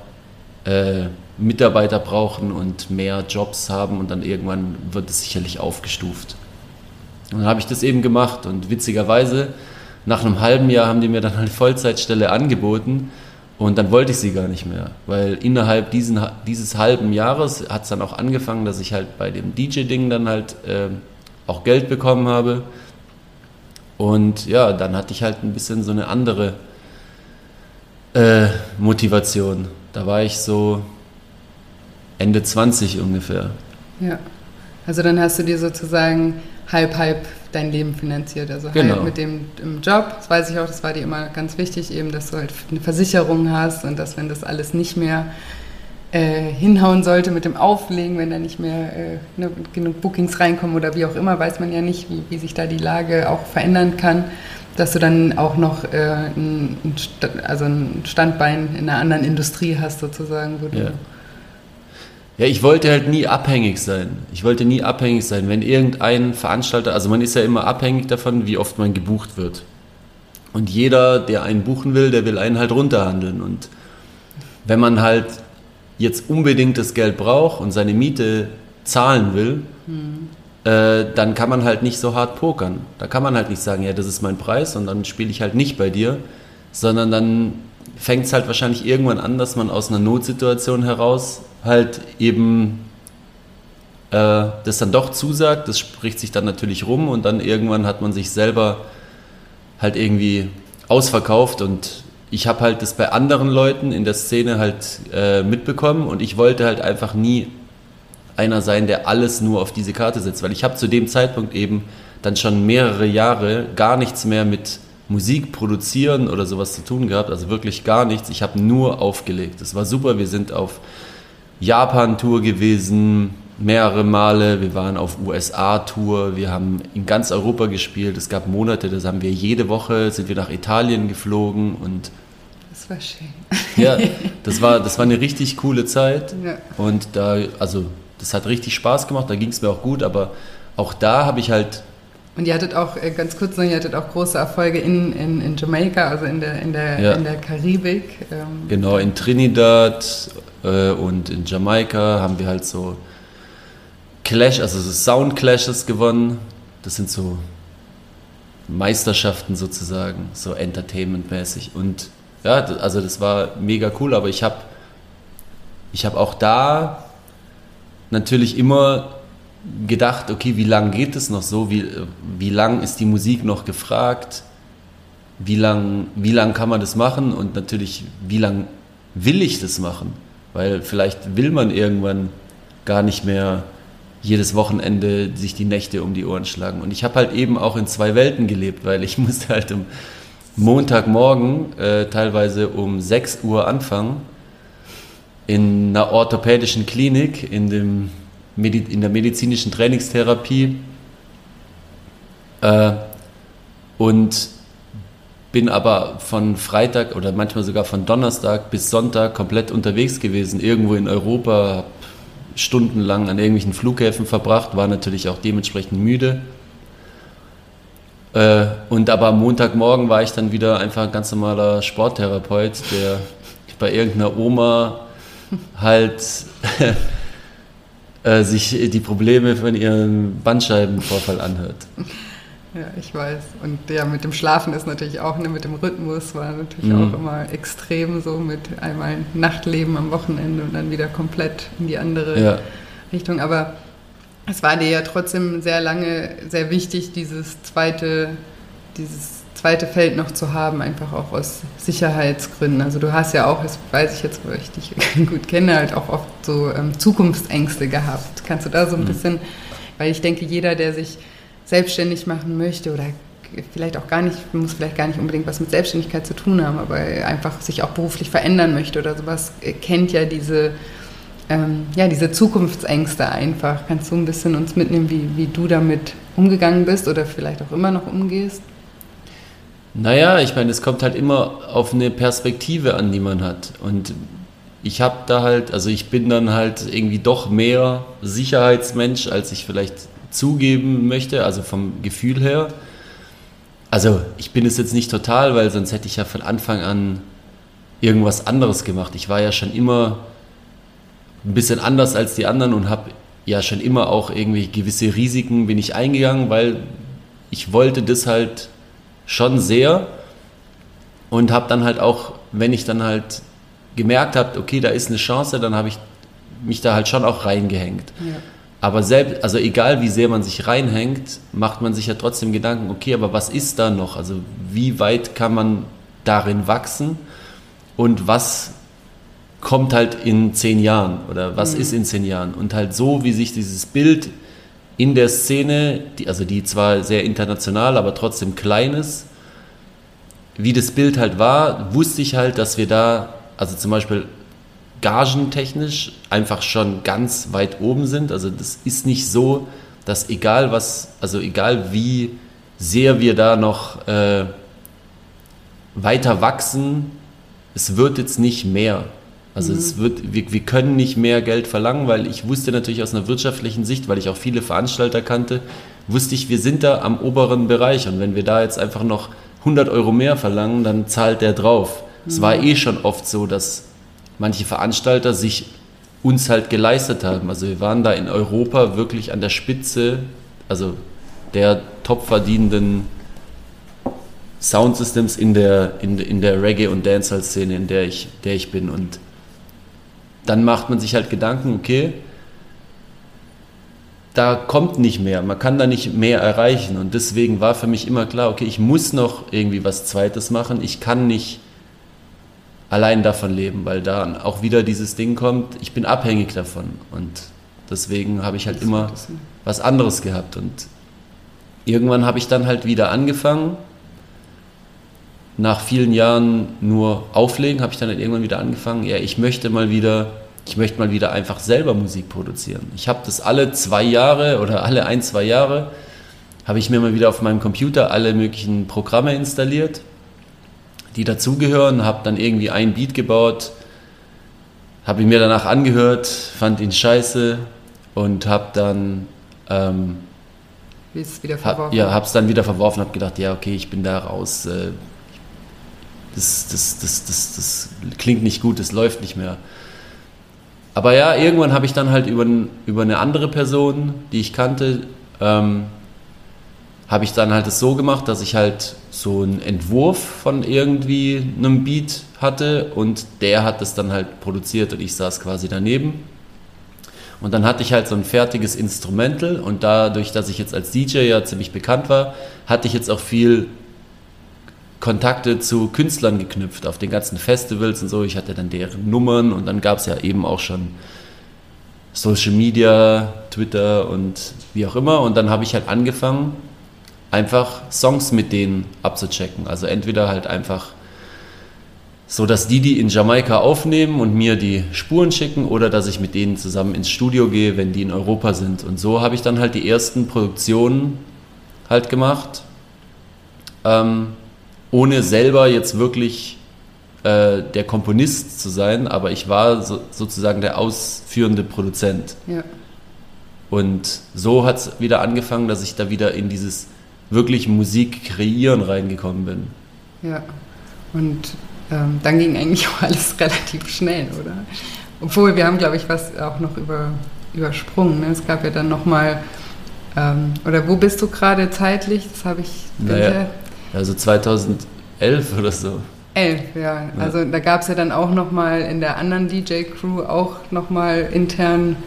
äh, Mitarbeiter brauchen und mehr Jobs haben und dann irgendwann wird es sicherlich aufgestuft. Und dann habe ich das eben gemacht und witzigerweise, nach einem halben Jahr haben die mir dann eine Vollzeitstelle angeboten und dann wollte ich sie gar nicht mehr, weil innerhalb diesen, dieses halben Jahres hat es dann auch angefangen, dass ich halt bei dem DJ-Ding dann halt äh, auch Geld bekommen habe. Und ja, dann hatte ich halt ein bisschen so eine andere äh, Motivation. Da war ich so Ende 20 ungefähr. Ja. Also dann hast du dir sozusagen halb, halb dein Leben finanziert. Also genau. halt mit dem im Job, das weiß ich auch, das war dir immer ganz wichtig, eben, dass du halt eine Versicherung hast und dass wenn das alles nicht mehr äh, hinhauen sollte mit dem Auflegen, wenn da nicht mehr äh, ne, genug Bookings reinkommen oder wie auch immer, weiß man ja nicht, wie, wie sich da die Lage auch verändern kann, dass du dann auch noch äh, ein, also ein Standbein in einer anderen Industrie hast sozusagen, wo ja. Ja, ich wollte halt nie abhängig sein. Ich wollte nie abhängig sein. Wenn irgendein Veranstalter, also man ist ja immer abhängig davon, wie oft man gebucht wird. Und jeder, der einen buchen will, der will einen halt runterhandeln. Und wenn man halt jetzt unbedingt das Geld braucht und seine Miete zahlen will, mhm. äh, dann kann man halt nicht so hart pokern. Da kann man halt nicht sagen, ja, das ist mein Preis und dann spiele ich halt nicht bei dir, sondern dann fängt es halt wahrscheinlich irgendwann an, dass man aus einer Notsituation heraus halt eben äh, das dann doch zusagt. Das spricht sich dann natürlich rum und dann irgendwann hat man sich selber halt irgendwie ausverkauft und ich habe halt das bei anderen Leuten in der Szene halt äh, mitbekommen und ich wollte halt einfach nie einer sein, der alles nur auf diese Karte setzt, weil ich habe zu dem Zeitpunkt eben dann schon mehrere Jahre gar nichts mehr mit Musik produzieren oder sowas zu tun gehabt, also wirklich gar nichts. Ich habe nur aufgelegt. Es war super, wir sind auf Japan-Tour gewesen, mehrere Male. Wir waren auf USA-Tour, wir haben in ganz Europa gespielt. Es gab Monate, das haben wir jede Woche, sind wir nach Italien geflogen und das war schön. Ja, das war, das war eine richtig coole Zeit. Ja. Und da, also, das hat richtig Spaß gemacht, da ging es mir auch gut, aber auch da habe ich halt und ihr hattet auch, äh, ganz kurz noch, ihr hattet auch große Erfolge in, in, in Jamaika, also in der, in der, ja. in der Karibik. Ähm. Genau, in Trinidad äh, und in Jamaika haben wir halt so Clash, also so Sound Clashes gewonnen. Das sind so Meisterschaften sozusagen, so Entertainment-mäßig. Und ja, also das war mega cool, aber ich habe ich hab auch da natürlich immer gedacht, okay, wie lange geht es noch so? Wie, wie lang ist die Musik noch gefragt? Wie lang, wie lang kann man das machen? Und natürlich, wie lang will ich das machen? Weil vielleicht will man irgendwann gar nicht mehr jedes Wochenende sich die Nächte um die Ohren schlagen. Und ich habe halt eben auch in zwei Welten gelebt, weil ich musste halt am Montagmorgen äh, teilweise um 6 Uhr anfangen in einer orthopädischen Klinik, in, dem in der medizinischen Trainingstherapie äh, und bin aber von Freitag oder manchmal sogar von Donnerstag bis Sonntag komplett unterwegs gewesen, irgendwo in Europa, stundenlang an irgendwelchen Flughäfen verbracht, war natürlich auch dementsprechend müde. Äh, und aber am Montagmorgen war ich dann wieder einfach ein ganz normaler Sporttherapeut, der bei irgendeiner Oma halt äh, sich die Probleme von ihrem Bandscheibenvorfall anhört. Ja, ich weiß. Und ja, mit dem Schlafen ist natürlich auch, ne, mit dem Rhythmus war natürlich mhm. auch immer extrem so mit einmal Nachtleben am Wochenende und dann wieder komplett in die andere ja. Richtung. Aber es war dir ja trotzdem sehr lange sehr wichtig, dieses zweite, dieses zweite Feld noch zu haben, einfach auch aus Sicherheitsgründen. Also du hast ja auch, das weiß ich jetzt, wo ich dich gut kenne, halt auch oft so ähm, Zukunftsängste gehabt. Kannst du da so ein mhm. bisschen, weil ich denke, jeder, der sich selbstständig machen möchte oder vielleicht auch gar nicht, muss vielleicht gar nicht unbedingt was mit Selbstständigkeit zu tun haben, aber einfach sich auch beruflich verändern möchte oder sowas, äh, kennt ja diese, ähm, ja, diese Zukunftsängste einfach. Kannst du ein bisschen uns mitnehmen, wie, wie du damit umgegangen bist oder vielleicht auch immer noch umgehst? Naja, ich meine, es kommt halt immer auf eine Perspektive an, die man hat. Und ich habe da halt, also ich bin dann halt irgendwie doch mehr Sicherheitsmensch, als ich vielleicht zugeben möchte, also vom Gefühl her. Also ich bin es jetzt nicht total, weil sonst hätte ich ja von Anfang an irgendwas anderes gemacht. Ich war ja schon immer ein bisschen anders als die anderen und habe ja schon immer auch irgendwie gewisse Risiken bin ich eingegangen, weil ich wollte das halt schon sehr und habe dann halt auch, wenn ich dann halt gemerkt habe, okay, da ist eine Chance, dann habe ich mich da halt schon auch reingehängt. Ja. Aber selbst, also egal wie sehr man sich reinhängt, macht man sich ja trotzdem Gedanken, okay, aber was ist da noch? Also wie weit kann man darin wachsen und was kommt halt in zehn Jahren oder was mhm. ist in zehn Jahren? Und halt so, wie sich dieses Bild in der Szene, die, also die zwar sehr international, aber trotzdem klein ist, wie das Bild halt war, wusste ich halt, dass wir da, also zum Beispiel gagentechnisch einfach schon ganz weit oben sind. Also das ist nicht so, dass egal was, also egal wie sehr wir da noch äh, weiter wachsen, es wird jetzt nicht mehr. Also mhm. es wird, wir, wir können nicht mehr Geld verlangen, weil ich wusste natürlich aus einer wirtschaftlichen Sicht, weil ich auch viele Veranstalter kannte, wusste ich, wir sind da am oberen Bereich und wenn wir da jetzt einfach noch 100 Euro mehr verlangen, dann zahlt der drauf. Mhm. Es war eh schon oft so, dass manche Veranstalter sich uns halt geleistet haben. Also wir waren da in Europa wirklich an der Spitze, also der top verdienenden Soundsystems in der, in, in der Reggae- und Dancehall-Szene, in der ich, der ich bin. Und dann macht man sich halt Gedanken, okay, da kommt nicht mehr, man kann da nicht mehr erreichen. Und deswegen war für mich immer klar, okay, ich muss noch irgendwie was Zweites machen. Ich kann nicht allein davon leben, weil da auch wieder dieses Ding kommt, ich bin abhängig davon und deswegen habe ich halt immer was anderes gehabt und irgendwann habe ich dann halt wieder angefangen, nach vielen Jahren nur auflegen, habe ich dann halt irgendwann wieder angefangen, ja, ich möchte mal wieder, ich möchte mal wieder einfach selber Musik produzieren. Ich habe das alle zwei Jahre oder alle ein, zwei Jahre, habe ich mir mal wieder auf meinem Computer alle möglichen Programme installiert die dazugehören, habe dann irgendwie ein Beat gebaut, habe ihn mir danach angehört, fand ihn scheiße und habe dann ähm, wieder verworfen. Hab, ja, habe es dann wieder verworfen, habe gedacht, ja okay, ich bin da raus. Äh, das, das, das, das, das klingt nicht gut, das läuft nicht mehr. Aber ja, irgendwann habe ich dann halt über, über eine andere Person, die ich kannte, ähm, habe ich dann halt es so gemacht, dass ich halt so einen Entwurf von irgendwie einem Beat hatte und der hat es dann halt produziert und ich saß quasi daneben. Und dann hatte ich halt so ein fertiges Instrumental und dadurch, dass ich jetzt als DJ ja ziemlich bekannt war, hatte ich jetzt auch viel Kontakte zu Künstlern geknüpft auf den ganzen Festivals und so. Ich hatte dann deren Nummern und dann gab es ja eben auch schon Social Media, Twitter und wie auch immer. Und dann habe ich halt angefangen, einfach Songs mit denen abzuchecken. Also entweder halt einfach so, dass die die in Jamaika aufnehmen und mir die Spuren schicken oder dass ich mit denen zusammen ins Studio gehe, wenn die in Europa sind. Und so habe ich dann halt die ersten Produktionen halt gemacht. Ähm, ohne selber jetzt wirklich äh, der Komponist zu sein, aber ich war so, sozusagen der ausführende Produzent. Ja. Und so hat es wieder angefangen, dass ich da wieder in dieses wirklich Musik kreieren reingekommen bin. Ja, und ähm, dann ging eigentlich auch alles relativ schnell, oder? Obwohl wir haben, glaube ich, was auch noch über, übersprungen. Ne? Es gab ja dann nochmal, ähm, oder wo bist du gerade zeitlich? Das habe ich. Naja, also 2011 oder so. 11, ja. Also ja. da gab es ja dann auch nochmal in der anderen DJ-Crew auch nochmal intern ein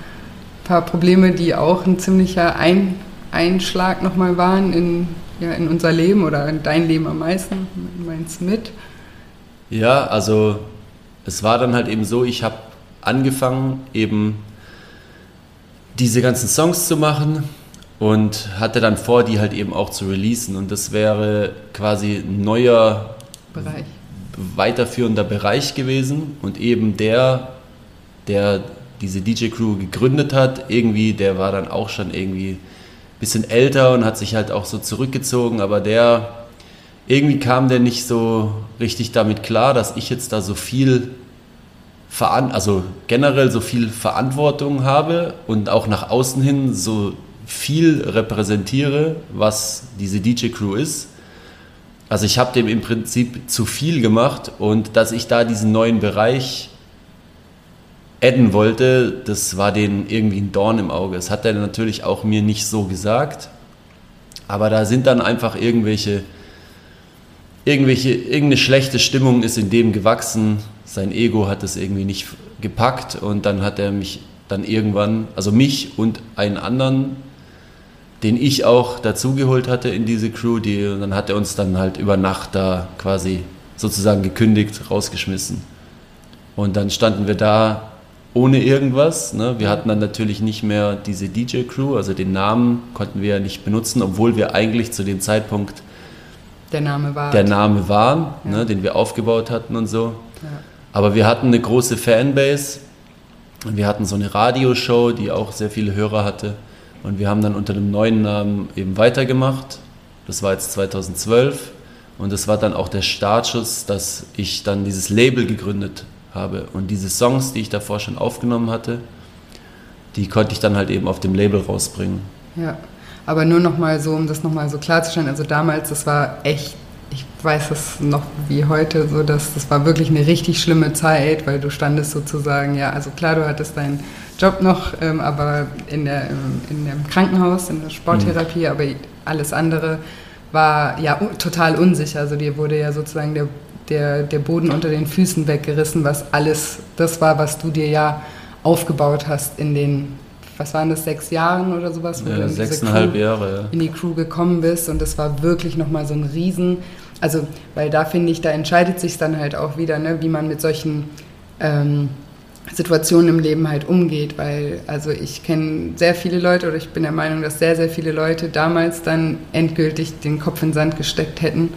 paar Probleme, die auch ein ziemlicher ein Einschlag nochmal waren in, ja, in unser Leben oder in dein Leben am meisten, meinst mit? Ja, also es war dann halt eben so, ich habe angefangen eben diese ganzen Songs zu machen und hatte dann vor, die halt eben auch zu releasen. Und das wäre quasi ein neuer Bereich. weiterführender Bereich gewesen. Und eben der, der diese DJ-Crew gegründet hat, irgendwie, der war dann auch schon irgendwie ein bisschen älter und hat sich halt auch so zurückgezogen. Aber der, irgendwie kam der nicht so richtig damit klar, dass ich jetzt da so viel also generell so viel Verantwortung habe und auch nach außen hin so viel repräsentiere, was diese DJ-Crew ist. Also ich habe dem im Prinzip zu viel gemacht und dass ich da diesen neuen Bereich adden wollte, das war denen irgendwie ein Dorn im Auge. Das hat er natürlich auch mir nicht so gesagt. Aber da sind dann einfach irgendwelche, irgendwelche, irgendeine schlechte Stimmung ist in dem gewachsen. Sein Ego hat es irgendwie nicht gepackt und dann hat er mich dann irgendwann, also mich und einen anderen den ich auch dazugeholt hatte in diese Crew. Die, und dann hat er uns dann halt über Nacht da quasi sozusagen gekündigt, rausgeschmissen. Und dann standen wir da ohne irgendwas. Ne? Wir hatten dann natürlich nicht mehr diese DJ-Crew, also den Namen konnten wir ja nicht benutzen, obwohl wir eigentlich zu dem Zeitpunkt der Name, war. der Name waren, ja. ne? den wir aufgebaut hatten und so. Ja. Aber wir hatten eine große Fanbase. Wir hatten so eine Radioshow, die auch sehr viele Hörer hatte. Und wir haben dann unter dem neuen Namen eben weitergemacht. Das war jetzt 2012. Und das war dann auch der Startschuss, dass ich dann dieses Label gegründet habe. Und diese Songs, die ich davor schon aufgenommen hatte, die konnte ich dann halt eben auf dem Label rausbringen. Ja, aber nur nochmal so, um das nochmal so klarzustellen. Also damals, das war echt, ich weiß es noch wie heute, so dass das war wirklich eine richtig schlimme Zeit, weil du standest sozusagen, ja, also klar, du hattest dein Job noch, ähm, aber in, der, in dem Krankenhaus, in der Sporttherapie, mhm. aber alles andere war ja total unsicher. Also dir wurde ja sozusagen der, der, der Boden unter den Füßen weggerissen, was alles das war, was du dir ja aufgebaut hast in den, was waren das, sechs Jahren oder sowas? Wo ja, du sechseinhalb Jahre, ja. In die Crew gekommen bist und das war wirklich nochmal so ein Riesen, also weil da finde ich, da entscheidet sich dann halt auch wieder, ne, wie man mit solchen ähm, Situationen im Leben halt umgeht, weil also ich kenne sehr viele Leute oder ich bin der Meinung, dass sehr, sehr viele Leute damals dann endgültig den Kopf in den Sand gesteckt hätten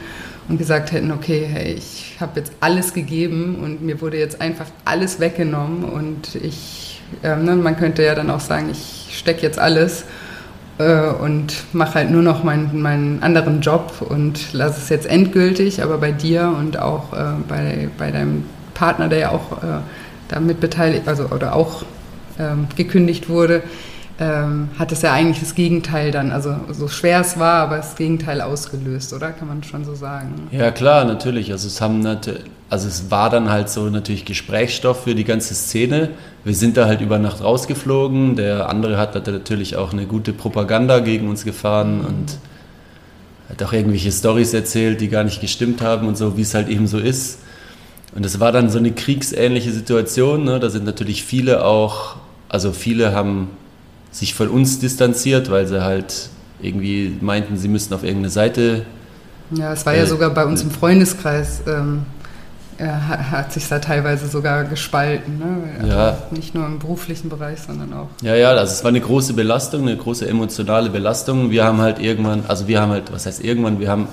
und gesagt hätten, okay, hey, ich habe jetzt alles gegeben und mir wurde jetzt einfach alles weggenommen und ich, äh, ne, man könnte ja dann auch sagen, ich stecke jetzt alles äh, und mache halt nur noch meinen, meinen anderen Job und lasse es jetzt endgültig, aber bei dir und auch äh, bei, bei deinem Partner, der ja auch äh, damit beteiligt, also oder auch ähm, gekündigt wurde, ähm, hat es ja eigentlich das Gegenteil dann, also so schwer es war, aber das Gegenteil ausgelöst, oder? Kann man schon so sagen. Ja klar, natürlich. Also es haben also es war dann halt so natürlich Gesprächsstoff für die ganze Szene. Wir sind da halt über Nacht rausgeflogen. Der andere hat natürlich auch eine gute Propaganda gegen uns gefahren mhm. und hat auch irgendwelche Stories erzählt, die gar nicht gestimmt haben und so, wie es halt eben so ist. Und es war dann so eine kriegsähnliche Situation. Ne? Da sind natürlich viele auch also viele haben sich von uns distanziert, weil sie halt irgendwie meinten, sie müssten auf irgendeine Seite. Ja, es war ja äh, sogar bei uns im Freundeskreis, ähm, hat, hat sich da teilweise sogar gespalten. Ne? Also ja. Nicht nur im beruflichen Bereich, sondern auch. Ja, ja, also es war eine große Belastung, eine große emotionale Belastung. Wir haben halt irgendwann, also wir haben halt, was heißt irgendwann, wir haben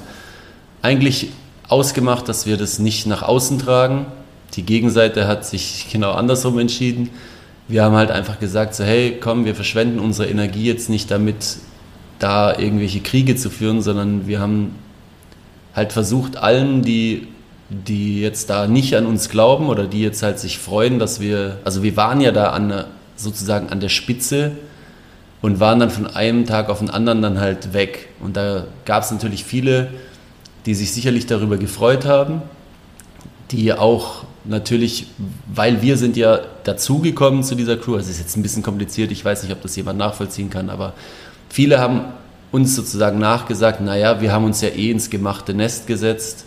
eigentlich ausgemacht, dass wir das nicht nach außen tragen. Die Gegenseite hat sich genau andersrum entschieden. Wir haben halt einfach gesagt, so hey, komm, wir verschwenden unsere Energie jetzt nicht damit, da irgendwelche Kriege zu führen, sondern wir haben halt versucht, allen, die, die jetzt da nicht an uns glauben oder die jetzt halt sich freuen, dass wir, also wir waren ja da an, sozusagen an der Spitze und waren dann von einem Tag auf den anderen dann halt weg. Und da gab es natürlich viele, die sich sicherlich darüber gefreut haben, die auch natürlich, weil wir sind ja dazugekommen zu dieser Crew, also es ist jetzt ein bisschen kompliziert, ich weiß nicht, ob das jemand nachvollziehen kann, aber viele haben uns sozusagen nachgesagt, naja, wir haben uns ja eh ins gemachte Nest gesetzt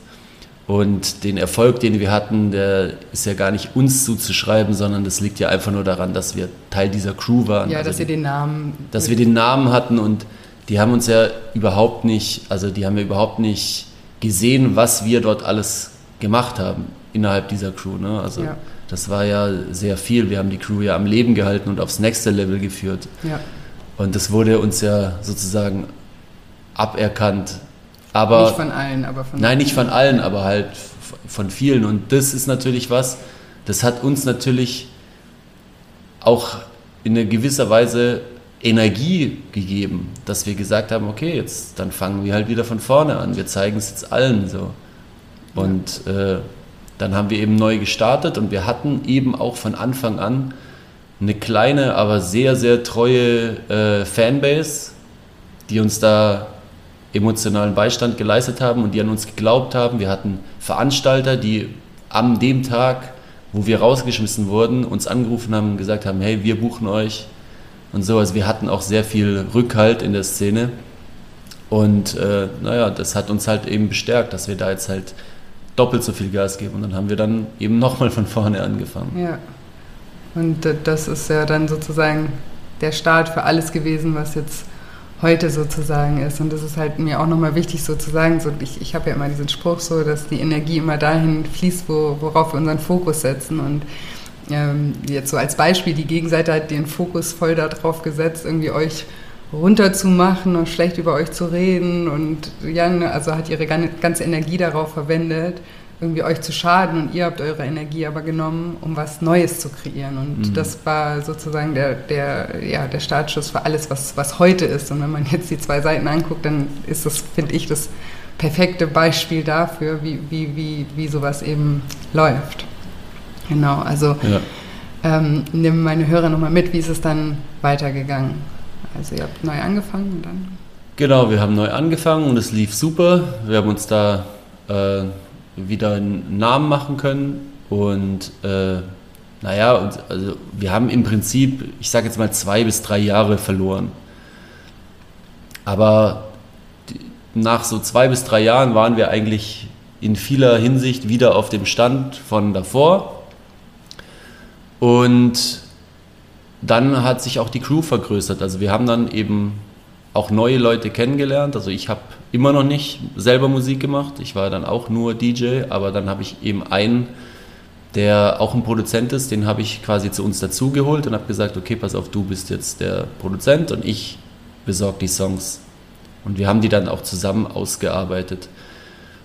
und den Erfolg, den wir hatten, der ist ja gar nicht uns zuzuschreiben, sondern das liegt ja einfach nur daran, dass wir Teil dieser Crew waren. Ja, also dass ihr den Namen... Dass wir den Namen hatten und die haben uns ja überhaupt nicht, also die haben ja überhaupt nicht gesehen, was wir dort alles gemacht haben innerhalb dieser Crew. Ne? Also ja. das war ja sehr viel. Wir haben die Crew ja am Leben gehalten und aufs nächste Level geführt. Ja. Und das wurde uns ja sozusagen aberkannt. Aber, nicht von allen, aber von Nein, nicht von allen, aber halt von vielen. Und das ist natürlich was, das hat uns natürlich auch in einer gewisser Weise Energie gegeben, dass wir gesagt haben, okay, jetzt dann fangen wir halt wieder von vorne an. Wir zeigen es jetzt allen so. Und äh, dann haben wir eben neu gestartet und wir hatten eben auch von Anfang an eine kleine, aber sehr, sehr treue äh, Fanbase, die uns da emotionalen Beistand geleistet haben und die an uns geglaubt haben. Wir hatten Veranstalter, die an dem Tag, wo wir rausgeschmissen wurden, uns angerufen haben und gesagt haben, hey, wir buchen euch und so. Also wir hatten auch sehr viel Rückhalt in der Szene. Und äh, naja, das hat uns halt eben bestärkt, dass wir da jetzt halt doppelt so viel Gas geben. Und dann haben wir dann eben nochmal von vorne angefangen. Ja. Und das ist ja dann sozusagen der Start für alles gewesen, was jetzt heute sozusagen ist. Und das ist halt mir auch nochmal wichtig sozusagen, so ich, ich habe ja immer diesen Spruch so, dass die Energie immer dahin fließt, wo, worauf wir unseren Fokus setzen. Und ähm, jetzt so als Beispiel, die Gegenseite hat den Fokus voll darauf gesetzt, irgendwie euch runterzumachen und schlecht über euch zu reden und ja, ne, also hat ihre ganze Energie darauf verwendet, irgendwie euch zu schaden und ihr habt eure Energie aber genommen, um was Neues zu kreieren und mhm. das war sozusagen der, der, ja, der Startschuss für alles, was, was heute ist und wenn man jetzt die zwei Seiten anguckt, dann ist das, finde ich, das perfekte Beispiel dafür, wie, wie, wie, wie sowas eben läuft. Genau, also ja. ähm, nehmen meine Hörer nochmal mit, wie ist es dann weitergegangen? Also ihr habt neu angefangen und dann? Genau, wir haben neu angefangen und es lief super. Wir haben uns da äh, wieder einen Namen machen können und äh, naja, und, also wir haben im Prinzip, ich sage jetzt mal zwei bis drei Jahre verloren. Aber nach so zwei bis drei Jahren waren wir eigentlich in vieler Hinsicht wieder auf dem Stand von davor. Und dann hat sich auch die Crew vergrößert. Also wir haben dann eben auch neue Leute kennengelernt. Also ich habe immer noch nicht selber Musik gemacht. Ich war dann auch nur DJ, aber dann habe ich eben einen, der auch ein Produzent ist, den habe ich quasi zu uns dazugeholt und habe gesagt, okay, pass auf, du bist jetzt der Produzent und ich besorge die Songs. Und wir haben die dann auch zusammen ausgearbeitet.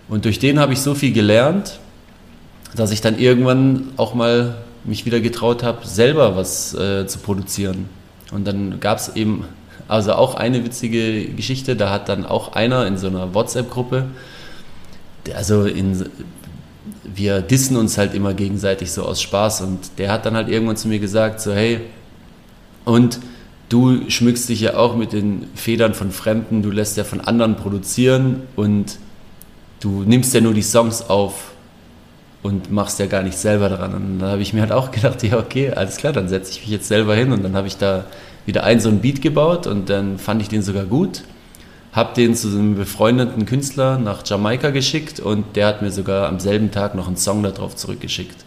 Und durch den habe ich so viel gelernt, dass ich dann irgendwann auch mal mich wieder getraut habe, selber was äh, zu produzieren. Und dann gab es eben also auch eine witzige Geschichte, da hat dann auch einer in so einer WhatsApp-Gruppe, also in, wir dissen uns halt immer gegenseitig so aus Spaß. Und der hat dann halt irgendwann zu mir gesagt, so hey, und du schmückst dich ja auch mit den Federn von Fremden, du lässt ja von anderen produzieren und du nimmst ja nur die Songs auf und machst ja gar nicht selber dran. Und dann habe ich mir halt auch gedacht, ja, okay, alles klar, dann setze ich mich jetzt selber hin und dann habe ich da wieder einen so einen Beat gebaut und dann fand ich den sogar gut. Habe den zu einem befreundeten Künstler nach Jamaika geschickt und der hat mir sogar am selben Tag noch einen Song darauf zurückgeschickt.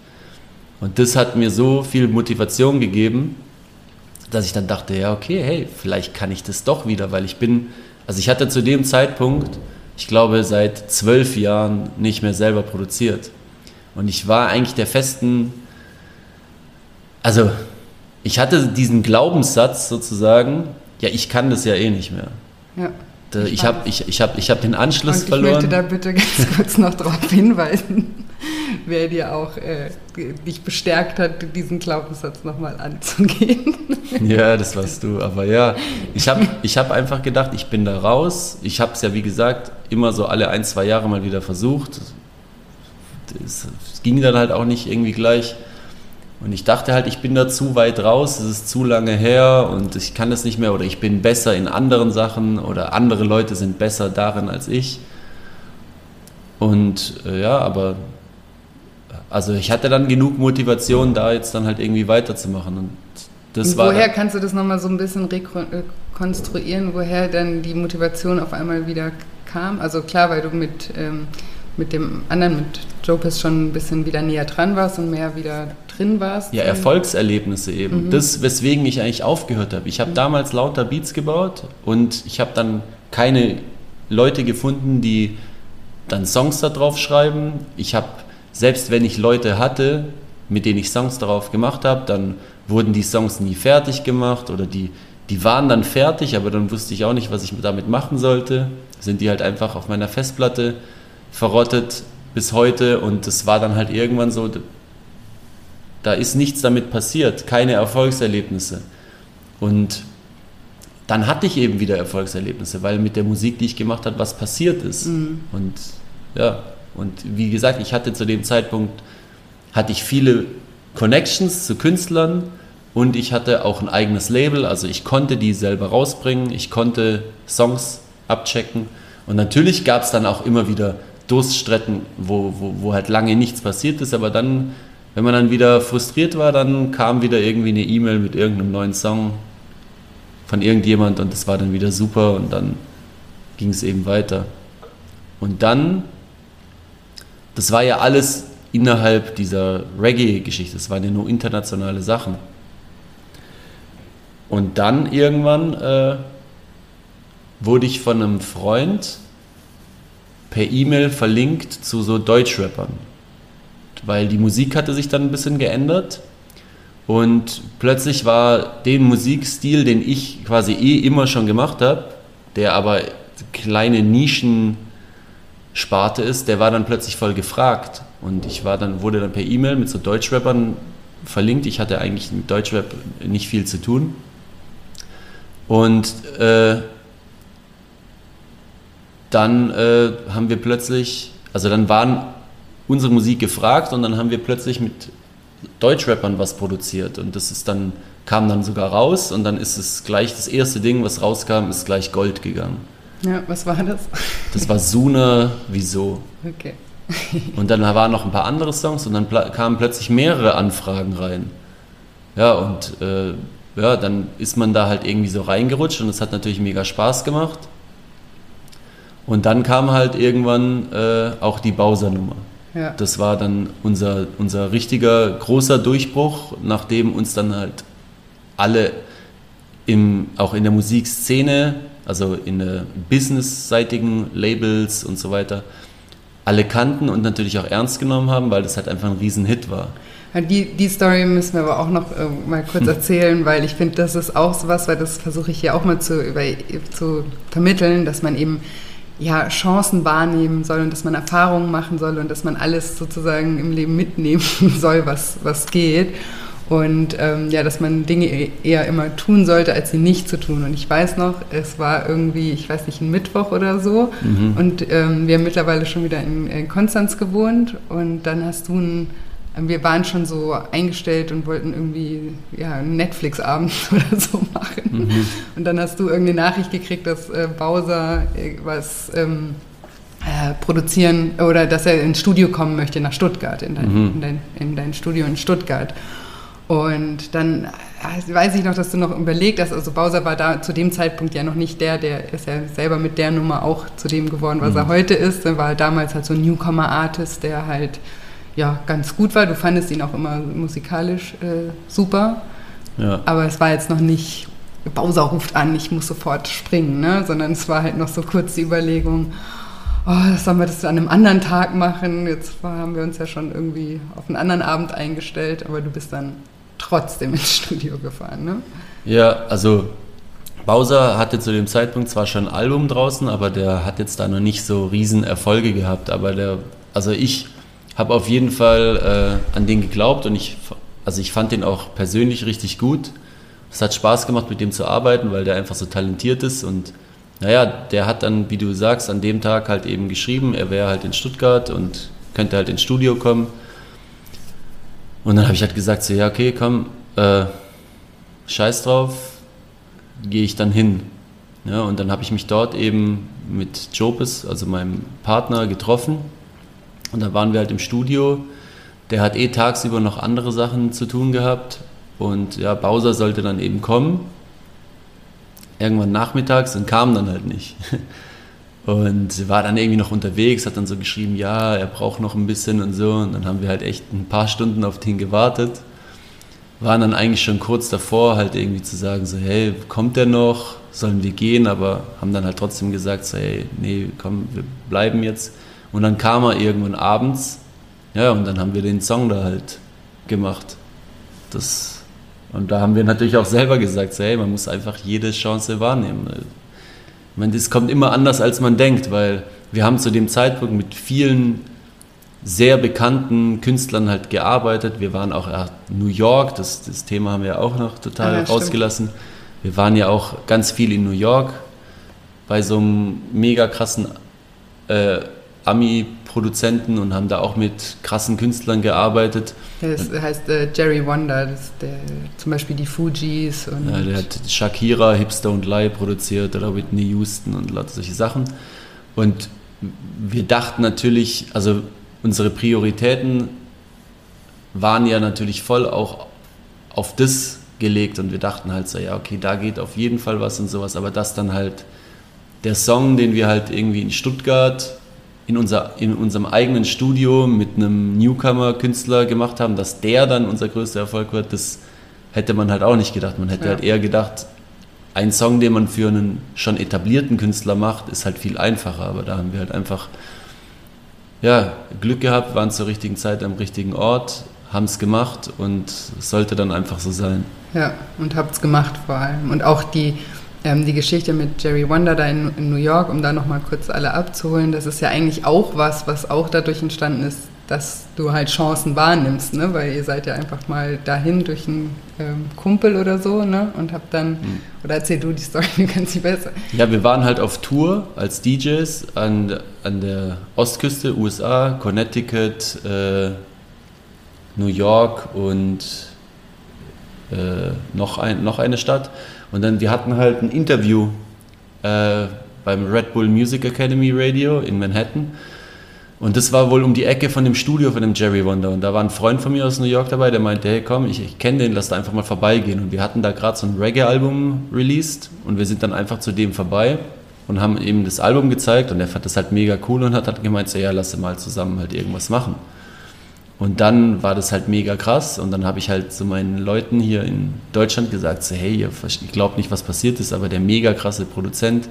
Und das hat mir so viel Motivation gegeben, dass ich dann dachte, ja, okay, hey, vielleicht kann ich das doch wieder, weil ich bin, also ich hatte zu dem Zeitpunkt, ich glaube, seit zwölf Jahren nicht mehr selber produziert. Und ich war eigentlich der festen, also ich hatte diesen Glaubenssatz sozusagen, ja, ich kann das ja eh nicht mehr. Ja. Ich habe ich, ich hab, ich hab den Anschluss Und verloren. Ich möchte da bitte ganz kurz noch darauf hinweisen, wer dir auch äh, dich bestärkt hat, diesen Glaubenssatz nochmal anzugehen. Ja, das warst du. Aber ja, ich habe ich hab einfach gedacht, ich bin da raus. Ich habe es ja, wie gesagt, immer so alle ein, zwei Jahre mal wieder versucht. Es ging dann halt auch nicht irgendwie gleich. Und ich dachte halt, ich bin da zu weit raus, es ist zu lange her und ich kann das nicht mehr oder ich bin besser in anderen Sachen oder andere Leute sind besser darin als ich. Und äh, ja, aber also ich hatte dann genug Motivation, da jetzt dann halt irgendwie weiterzumachen. Und das und woher war kannst du das nochmal so ein bisschen rekonstruieren, woher dann die Motivation auf einmal wieder kam? Also klar, weil du mit, ähm, mit dem anderen, mit Jopes schon ein bisschen wieder näher dran warst und mehr wieder drin warst. Ja, Erfolgserlebnisse eben. Mhm. Das, weswegen ich eigentlich aufgehört habe. Ich habe mhm. damals lauter Beats gebaut und ich habe dann keine Leute gefunden, die dann Songs da drauf schreiben. Ich habe, selbst wenn ich Leute hatte, mit denen ich Songs darauf gemacht habe, dann wurden die Songs nie fertig gemacht oder die, die waren dann fertig, aber dann wusste ich auch nicht, was ich damit machen sollte. Sind die halt einfach auf meiner Festplatte verrottet bis heute und das war dann halt irgendwann so, da ist nichts damit passiert, keine Erfolgserlebnisse. Und dann hatte ich eben wieder Erfolgserlebnisse, weil mit der Musik, die ich gemacht habe, was passiert ist. Mhm. Und ja, und wie gesagt, ich hatte zu dem Zeitpunkt, hatte ich viele Connections zu Künstlern und ich hatte auch ein eigenes Label, also ich konnte die selber rausbringen, ich konnte Songs abchecken und natürlich gab es dann auch immer wieder Durststrecken, wo, wo, wo halt lange nichts passiert ist, aber dann wenn man dann wieder frustriert war, dann kam wieder irgendwie eine E-Mail mit irgendeinem neuen Song von irgendjemand und das war dann wieder super und dann ging es eben weiter. Und dann, das war ja alles innerhalb dieser Reggae-Geschichte, das waren ja nur internationale Sachen. Und dann irgendwann äh, wurde ich von einem Freund per E-Mail verlinkt zu so Deutschrappern. Weil die Musik hatte sich dann ein bisschen geändert. Und plötzlich war den Musikstil, den ich quasi eh immer schon gemacht habe, der aber kleine Nischensparte ist, der war dann plötzlich voll gefragt. Und ich war dann wurde dann per E-Mail mit so Deutschrappern verlinkt. Ich hatte eigentlich mit Deutschrap nicht viel zu tun. Und äh, dann äh, haben wir plötzlich, also dann waren unsere Musik gefragt und dann haben wir plötzlich mit Deutschrappern was produziert und das ist dann kam dann sogar raus und dann ist es gleich das erste Ding, was rauskam, ist gleich Gold gegangen. Ja, was war das? Das war Suna Wieso. Okay. und dann waren noch ein paar andere Songs und dann kamen plötzlich mehrere Anfragen rein. Ja, und äh, ja, dann ist man da halt irgendwie so reingerutscht und es hat natürlich mega Spaß gemacht. Und dann kam halt irgendwann äh, auch die Bowser-Nummer. Ja. Das war dann unser, unser richtiger großer Durchbruch, nachdem uns dann halt alle im, auch in der Musikszene, also in der businessseitigen Labels und so weiter, alle kannten und natürlich auch ernst genommen haben, weil das halt einfach ein Riesenhit war. Die, die Story müssen wir aber auch noch äh, mal kurz hm. erzählen, weil ich finde, das ist auch so was, weil das versuche ich hier auch mal zu, über, zu vermitteln, dass man eben ja, Chancen wahrnehmen soll und dass man Erfahrungen machen soll und dass man alles sozusagen im Leben mitnehmen soll, was, was geht. Und ähm, ja, dass man Dinge eher immer tun sollte, als sie nicht zu tun. Und ich weiß noch, es war irgendwie, ich weiß nicht, ein Mittwoch oder so. Mhm. Und ähm, wir haben mittlerweile schon wieder in, in Konstanz gewohnt. Und dann hast du ein wir waren schon so eingestellt und wollten irgendwie ja, einen Netflix-Abend oder so machen. Mhm. Und dann hast du irgendeine Nachricht gekriegt, dass äh, Bowser was ähm, äh, produzieren oder dass er ins Studio kommen möchte nach Stuttgart, in dein, mhm. in dein, in dein Studio in Stuttgart. Und dann äh, weiß ich noch, dass du noch überlegt hast, also Bowser war da zu dem Zeitpunkt ja noch nicht der, der ist ja selber mit der Nummer auch zu dem geworden, was mhm. er heute ist. Er war damals halt so ein Newcomer-Artist, der halt ja, ganz gut war. Du fandest ihn auch immer musikalisch äh, super. Ja. Aber es war jetzt noch nicht, Bowser ruft an, ich muss sofort springen, ne? sondern es war halt noch so kurz die Überlegung, oh, sollen wir das an einem anderen Tag machen? Jetzt haben wir uns ja schon irgendwie auf einen anderen Abend eingestellt, aber du bist dann trotzdem ins Studio gefahren, ne? Ja, also Bowser hatte zu dem Zeitpunkt zwar schon ein Album draußen, aber der hat jetzt da noch nicht so riesen Erfolge gehabt. Aber der, also ich habe auf jeden Fall äh, an den geglaubt und ich, also ich fand den auch persönlich richtig gut. Es hat Spaß gemacht, mit dem zu arbeiten, weil der einfach so talentiert ist und naja, der hat dann, wie du sagst, an dem Tag halt eben geschrieben, er wäre halt in Stuttgart und könnte halt ins Studio kommen. Und dann habe ich halt gesagt, so, ja, okay, komm, äh, scheiß drauf, gehe ich dann hin. Ja, und dann habe ich mich dort eben mit Jopes, also meinem Partner, getroffen. Und da waren wir halt im Studio. Der hat eh tagsüber noch andere Sachen zu tun gehabt. Und ja, Bowser sollte dann eben kommen irgendwann nachmittags und kam dann halt nicht. Und war dann irgendwie noch unterwegs, hat dann so geschrieben, ja, er braucht noch ein bisschen und so. Und dann haben wir halt echt ein paar Stunden auf den gewartet. Waren dann eigentlich schon kurz davor, halt irgendwie zu sagen, so, hey, kommt der noch? Sollen wir gehen? Aber haben dann halt trotzdem gesagt, so, hey, nee, komm, wir bleiben jetzt. Und dann kam er irgendwann abends. Ja, und dann haben wir den Song da halt gemacht. Das und da haben wir natürlich auch selber gesagt, so, hey, man muss einfach jede Chance wahrnehmen. Ich meine, das kommt immer anders, als man denkt, weil wir haben zu dem Zeitpunkt mit vielen sehr bekannten Künstlern halt gearbeitet. Wir waren auch in New York, das, das Thema haben wir auch noch total ja, rausgelassen. Wir waren ja auch ganz viel in New York bei so einem mega krassen äh, Ami-Produzenten und haben da auch mit krassen Künstlern gearbeitet. Das heißt äh, Jerry Wonder, der, zum Beispiel die Fujis. Und ja, der hat Shakira, Hipster und Lie produziert oder Whitney Houston und lauter solche Sachen. Und wir dachten natürlich, also unsere Prioritäten waren ja natürlich voll auch auf das gelegt und wir dachten halt so, ja, okay, da geht auf jeden Fall was und sowas, aber das dann halt der Song, den wir halt irgendwie in Stuttgart in, unser, in unserem eigenen Studio mit einem Newcomer-Künstler gemacht haben, dass der dann unser größter Erfolg wird, das hätte man halt auch nicht gedacht. Man hätte ja. halt eher gedacht, ein Song, den man für einen schon etablierten Künstler macht, ist halt viel einfacher. Aber da haben wir halt einfach ja, Glück gehabt, waren zur richtigen Zeit am richtigen Ort, haben es gemacht und es sollte dann einfach so sein. Ja, und habt es gemacht vor allem. Und auch die ähm, die Geschichte mit Jerry Wonder da in, in New York, um da nochmal kurz alle abzuholen, das ist ja eigentlich auch was, was auch dadurch entstanden ist, dass du halt Chancen wahrnimmst, ne? weil ihr seid ja einfach mal dahin durch einen ähm, Kumpel oder so ne? und habt dann, mhm. oder erzähl du die Story, du kannst sie besser. Ja, wir waren halt auf Tour als DJs an, an der Ostküste, USA, Connecticut, äh, New York und äh, noch, ein, noch eine Stadt. Und dann, wir hatten halt ein Interview äh, beim Red Bull Music Academy Radio in Manhattan. Und das war wohl um die Ecke von dem Studio von dem Jerry Wonder. Und da war ein Freund von mir aus New York dabei, der meinte, hey komm, ich, ich kenne den, lass da einfach mal vorbeigehen. Und wir hatten da gerade so ein Reggae-Album released und wir sind dann einfach zu dem vorbei und haben ihm das Album gezeigt und er fand das halt mega cool und hat, hat gemeint, so ja, lass mal zusammen halt irgendwas machen. Und dann war das halt mega krass und dann habe ich halt zu meinen Leuten hier in Deutschland gesagt, so, hey, ihr glaubt nicht, was passiert ist, aber der mega krasse Produzent,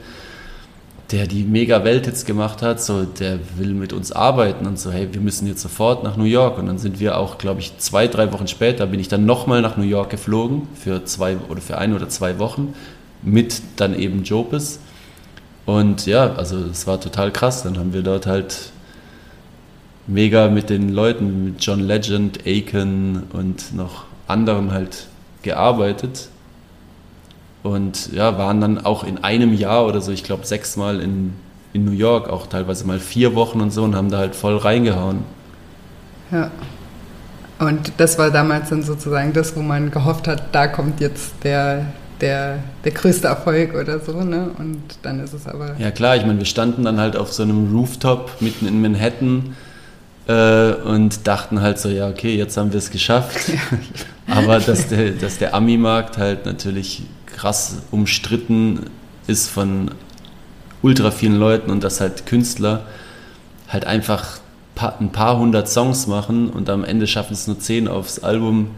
der die mega Welthits gemacht hat, so, der will mit uns arbeiten und so, hey, wir müssen jetzt sofort nach New York. Und dann sind wir auch, glaube ich, zwei, drei Wochen später bin ich dann nochmal nach New York geflogen für zwei oder für ein oder zwei Wochen mit dann eben Jopes. Und ja, also es war total krass. Dann haben wir dort halt mega mit den Leuten, mit John Legend, Aiken und noch anderen halt gearbeitet. Und ja, waren dann auch in einem Jahr oder so, ich glaube, sechsmal in, in New York, auch teilweise mal vier Wochen und so und haben da halt voll reingehauen. Ja. Und das war damals dann sozusagen das, wo man gehofft hat, da kommt jetzt der, der, der größte Erfolg oder so, ne? Und dann ist es aber. Ja klar, ich meine, wir standen dann halt auf so einem Rooftop mitten in Manhattan äh, und dachten halt so, ja, okay, jetzt haben wir es geschafft. Aber dass der, dass der Ami-Markt halt natürlich krass umstritten ist von ultra vielen Leuten und dass halt Künstler halt einfach ein paar hundert Songs machen und am Ende schaffen es nur zehn aufs Album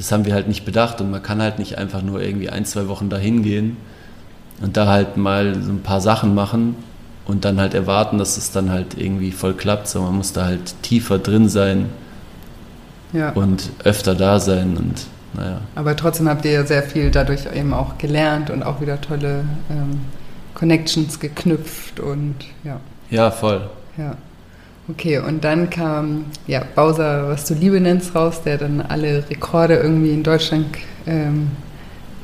das haben wir halt nicht bedacht. Und man kann halt nicht einfach nur irgendwie ein, zwei Wochen dahin gehen und da halt mal so ein paar Sachen machen und dann halt erwarten, dass es dann halt irgendwie voll klappt. So, man muss da halt tiefer drin sein ja. und öfter da sein und naja. Aber trotzdem habt ihr ja sehr viel dadurch eben auch gelernt und auch wieder tolle ähm, Connections geknüpft und ja. Ja, voll. Ja. Okay, und dann kam ja, Bowser, was du Liebe nennst, raus, der dann alle Rekorde irgendwie in Deutschland, ähm,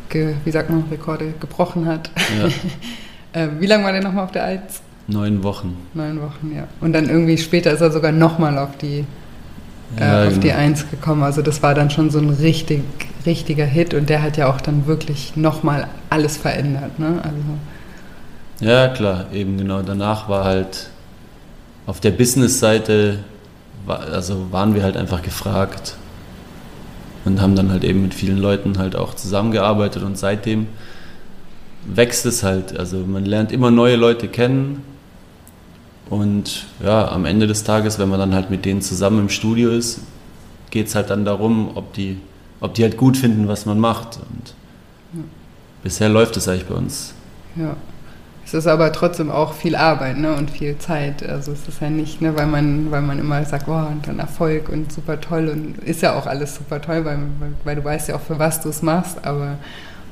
ge, wie sagt man, Rekorde gebrochen hat. Ja. äh, wie lange war der nochmal auf der Alz? Neun Wochen. Neun Wochen, ja. Und dann irgendwie später ist er sogar nochmal auf die ja, äh, auf genau. die Eins gekommen. Also das war dann schon so ein richtig, richtiger Hit und der hat ja auch dann wirklich nochmal alles verändert. Ne? Also ja, klar, eben genau. Danach war halt auf der Business-Seite, also waren wir halt einfach gefragt und haben dann halt eben mit vielen Leuten halt auch zusammengearbeitet und seitdem wächst es halt. Also man lernt immer neue Leute kennen und ja, am Ende des Tages, wenn man dann halt mit denen zusammen im Studio ist, geht es halt dann darum, ob die, ob die halt gut finden, was man macht. Und ja. bisher läuft es eigentlich bei uns. Ja. Es ist aber trotzdem auch viel Arbeit ne, und viel Zeit. Also es ist ja nicht, ne, weil, man, weil man immer sagt, oh, und dann Erfolg und super toll und ist ja auch alles super toll, weil, weil du weißt ja auch, für was du es machst, aber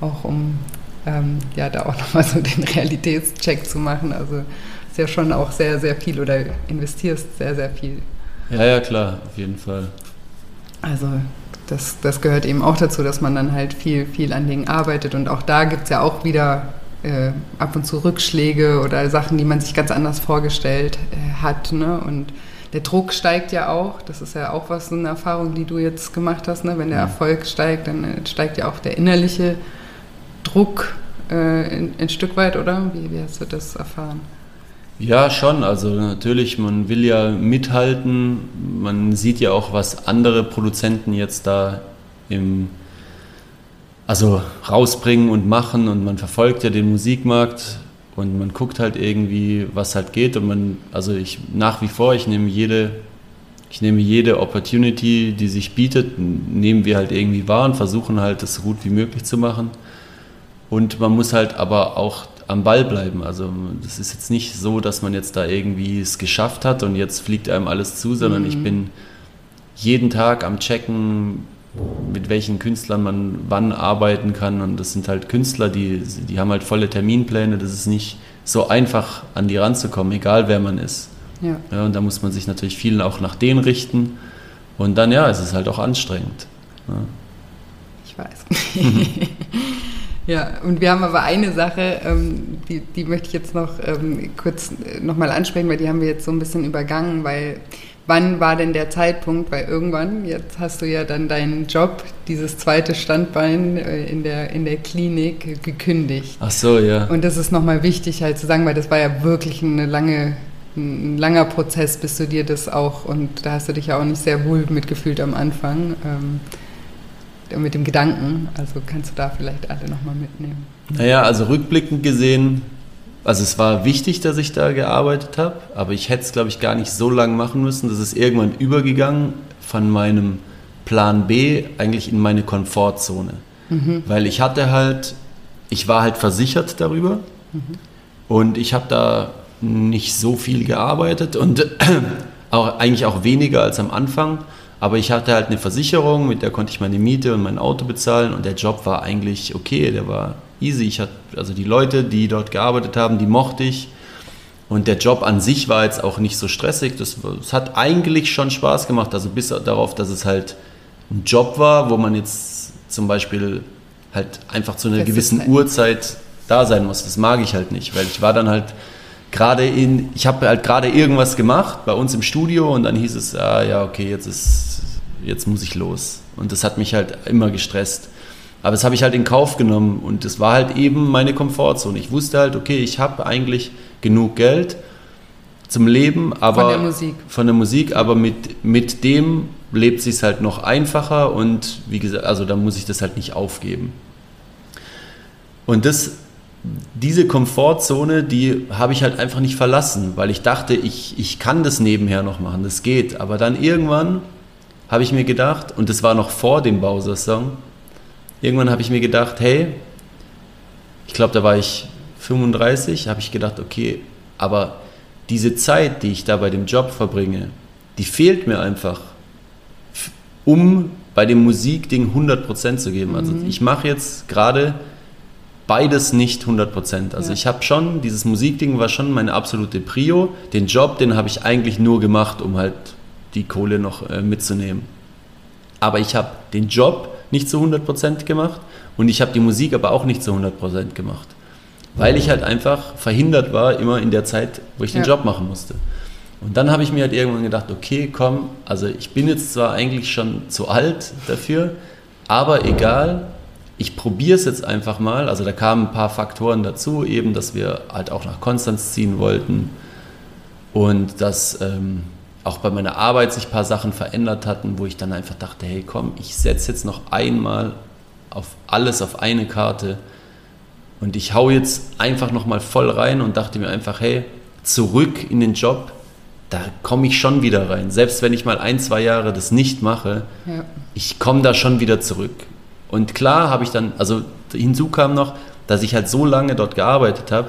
auch um ähm, ja, da auch nochmal so den Realitätscheck zu machen. Also ist ja schon auch sehr, sehr viel oder investierst sehr, sehr viel. Ja, ja, klar, auf jeden Fall. Also das, das gehört eben auch dazu, dass man dann halt viel, viel an Dingen arbeitet. Und auch da gibt es ja auch wieder äh, ab und zu Rückschläge oder Sachen, die man sich ganz anders vorgestellt äh, hat. Ne? Und der Druck steigt ja auch. Das ist ja auch was, so eine Erfahrung, die du jetzt gemacht hast. Ne? Wenn der Erfolg steigt, dann äh, steigt ja auch der innerliche Druck äh, ein, ein Stück weit, oder? Wie, wie hast du das erfahren? Ja, schon. Also natürlich, man will ja mithalten. Man sieht ja auch, was andere Produzenten jetzt da im, also rausbringen und machen und man verfolgt ja den Musikmarkt und man guckt halt irgendwie, was halt geht und man, also ich nach wie vor, ich nehme jede, ich nehme jede Opportunity, die sich bietet, nehmen wir halt irgendwie wahr und versuchen halt das so gut wie möglich zu machen. Und man muss halt aber auch am Ball bleiben. Also das ist jetzt nicht so, dass man jetzt da irgendwie es geschafft hat und jetzt fliegt einem alles zu, sondern mhm. ich bin jeden Tag am Checken, mit welchen Künstlern man wann arbeiten kann. Und das sind halt Künstler, die, die haben halt volle Terminpläne. Das ist nicht so einfach, an die ranzukommen, egal wer man ist. Ja. ja und da muss man sich natürlich vielen auch nach denen richten. Und dann, ja, es ist halt auch anstrengend. Ja. Ich weiß. Ja, und wir haben aber eine Sache, ähm, die, die möchte ich jetzt noch ähm, kurz äh, nochmal ansprechen, weil die haben wir jetzt so ein bisschen übergangen, weil wann war denn der Zeitpunkt, weil irgendwann, jetzt hast du ja dann deinen Job, dieses zweite Standbein äh, in, der, in der Klinik gekündigt. Ach so, ja. Und das ist nochmal wichtig halt zu sagen, weil das war ja wirklich eine lange, ein langer Prozess, bis du dir das auch, und da hast du dich ja auch nicht sehr wohl mitgefühlt am Anfang. Ähm, mit dem Gedanken. Also kannst du da vielleicht alle nochmal mitnehmen. Naja, also rückblickend gesehen, also es war wichtig, dass ich da gearbeitet habe, aber ich hätte es, glaube ich, gar nicht so lange machen müssen. Das ist irgendwann übergegangen von meinem Plan B eigentlich in meine Komfortzone. Mhm. Weil ich hatte halt, ich war halt versichert darüber mhm. und ich habe da nicht so viel gearbeitet und auch, eigentlich auch weniger als am Anfang. Aber ich hatte halt eine Versicherung, mit der konnte ich meine Miete und mein Auto bezahlen und der Job war eigentlich okay, der war easy. Ich hatte, also die Leute, die dort gearbeitet haben, die mochte ich. Und der Job an sich war jetzt auch nicht so stressig. Das, das hat eigentlich schon Spaß gemacht. Also bis darauf, dass es halt ein Job war, wo man jetzt zum Beispiel halt einfach zu einer gewissen Uhrzeit da sein muss. Das mag ich halt nicht, weil ich war dann halt gerade in, ich habe halt gerade irgendwas gemacht bei uns im Studio und dann hieß es, ah, ja, okay, jetzt ist, jetzt muss ich los. Und das hat mich halt immer gestresst. Aber das habe ich halt in Kauf genommen und das war halt eben meine Komfortzone. Ich wusste halt, okay, ich habe eigentlich genug Geld zum Leben, aber von der Musik, von der Musik aber mit, mit dem lebt sich halt noch einfacher und wie gesagt, also da muss ich das halt nicht aufgeben. Und das diese Komfortzone, die habe ich halt einfach nicht verlassen, weil ich dachte, ich, ich kann das nebenher noch machen, das geht. Aber dann irgendwann habe ich mir gedacht, und das war noch vor dem Bowser-Song, irgendwann habe ich mir gedacht, hey, ich glaube, da war ich 35, habe ich gedacht, okay, aber diese Zeit, die ich da bei dem Job verbringe, die fehlt mir einfach, um bei dem Musikding 100% zu geben. Also mhm. ich mache jetzt gerade beides nicht 100%. Also ja. ich habe schon, dieses Musikding war schon meine absolute Prio. Den Job, den habe ich eigentlich nur gemacht, um halt die Kohle noch äh, mitzunehmen. Aber ich habe den Job nicht zu 100% gemacht und ich habe die Musik aber auch nicht zu 100% gemacht. Weil ich halt einfach verhindert war, immer in der Zeit, wo ich den ja. Job machen musste. Und dann habe ich mir halt irgendwann gedacht, okay, komm, also ich bin jetzt zwar eigentlich schon zu alt dafür, aber egal, ich probiere es jetzt einfach mal. Also da kamen ein paar Faktoren dazu, eben, dass wir halt auch nach Konstanz ziehen wollten und dass ähm, auch bei meiner Arbeit sich ein paar Sachen verändert hatten, wo ich dann einfach dachte, hey komm, ich setze jetzt noch einmal auf alles auf eine Karte und ich hau jetzt einfach nochmal voll rein und dachte mir einfach, hey, zurück in den Job, da komme ich schon wieder rein. Selbst wenn ich mal ein, zwei Jahre das nicht mache, ja. ich komme da schon wieder zurück. Und klar habe ich dann, also hinzu kam noch, dass ich halt so lange dort gearbeitet habe,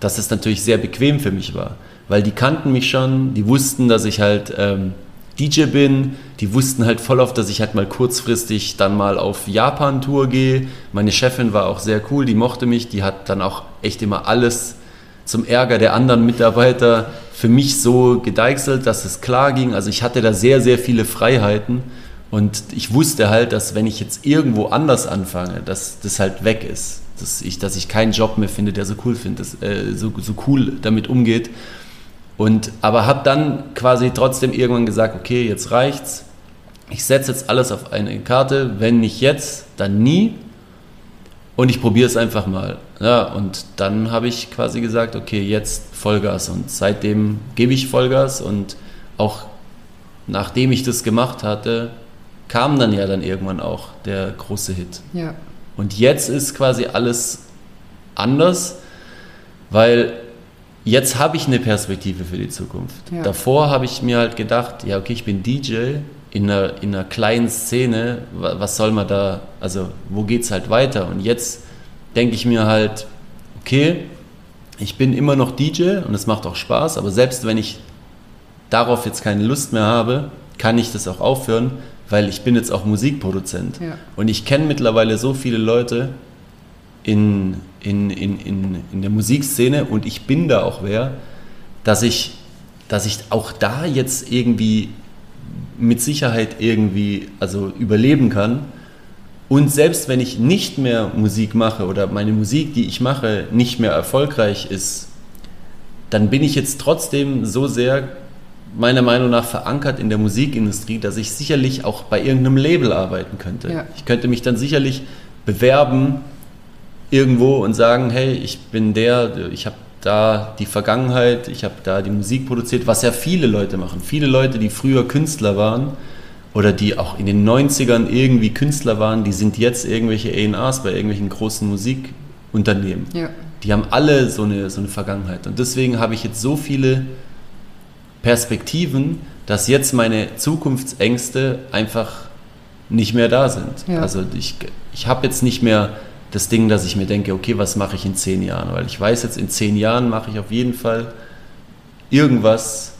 dass es natürlich sehr bequem für mich war. Weil die kannten mich schon, die wussten, dass ich halt ähm, DJ bin, die wussten halt voll oft, dass ich halt mal kurzfristig dann mal auf Japan-Tour gehe. Meine Chefin war auch sehr cool, die mochte mich, die hat dann auch echt immer alles zum Ärger der anderen Mitarbeiter für mich so gedeichselt, dass es klar ging. Also ich hatte da sehr, sehr viele Freiheiten und ich wusste halt, dass wenn ich jetzt irgendwo anders anfange, dass das halt weg ist. Dass ich, dass ich keinen Job mehr finde, der so cool findet, äh, so, so cool damit umgeht. Und, aber habe dann quasi trotzdem irgendwann gesagt, okay, jetzt reicht's. Ich setze jetzt alles auf eine Karte. Wenn nicht jetzt, dann nie. Und ich probiere es einfach mal. Ja, und dann habe ich quasi gesagt, okay, jetzt Vollgas. Und seitdem gebe ich Vollgas. Und auch nachdem ich das gemacht hatte, kam dann ja dann irgendwann auch der große Hit. Ja. Und jetzt ist quasi alles anders, weil jetzt habe ich eine Perspektive für die Zukunft. Ja. Davor habe ich mir halt gedacht, ja, okay, ich bin DJ in einer, in einer kleinen Szene, was soll man da, also wo geht es halt weiter? Und jetzt denke ich mir halt, okay, ich bin immer noch DJ und es macht auch Spaß, aber selbst wenn ich darauf jetzt keine Lust mehr habe, kann ich das auch aufhören, weil ich bin jetzt auch Musikproduzent. Ja. Und ich kenne mittlerweile so viele Leute in, in, in, in, in der Musikszene und ich bin da auch wer, dass ich, dass ich auch da jetzt irgendwie mit Sicherheit irgendwie also überleben kann. Und selbst wenn ich nicht mehr Musik mache oder meine Musik, die ich mache, nicht mehr erfolgreich ist, dann bin ich jetzt trotzdem so sehr meiner Meinung nach verankert in der Musikindustrie, dass ich sicherlich auch bei irgendeinem Label arbeiten könnte. Ja. Ich könnte mich dann sicherlich bewerben irgendwo und sagen, hey, ich bin der, ich habe da die Vergangenheit, ich habe da die Musik produziert, was ja viele Leute machen. Viele Leute, die früher Künstler waren oder die auch in den 90ern irgendwie Künstler waren, die sind jetzt irgendwelche A&Rs bei irgendwelchen großen Musikunternehmen. Ja. Die haben alle so eine, so eine Vergangenheit. Und deswegen habe ich jetzt so viele Perspektiven, dass jetzt meine Zukunftsängste einfach nicht mehr da sind. Ja. Also ich, ich habe jetzt nicht mehr das Ding, dass ich mir denke, okay, was mache ich in zehn Jahren? Weil ich weiß jetzt, in zehn Jahren mache ich auf jeden Fall irgendwas,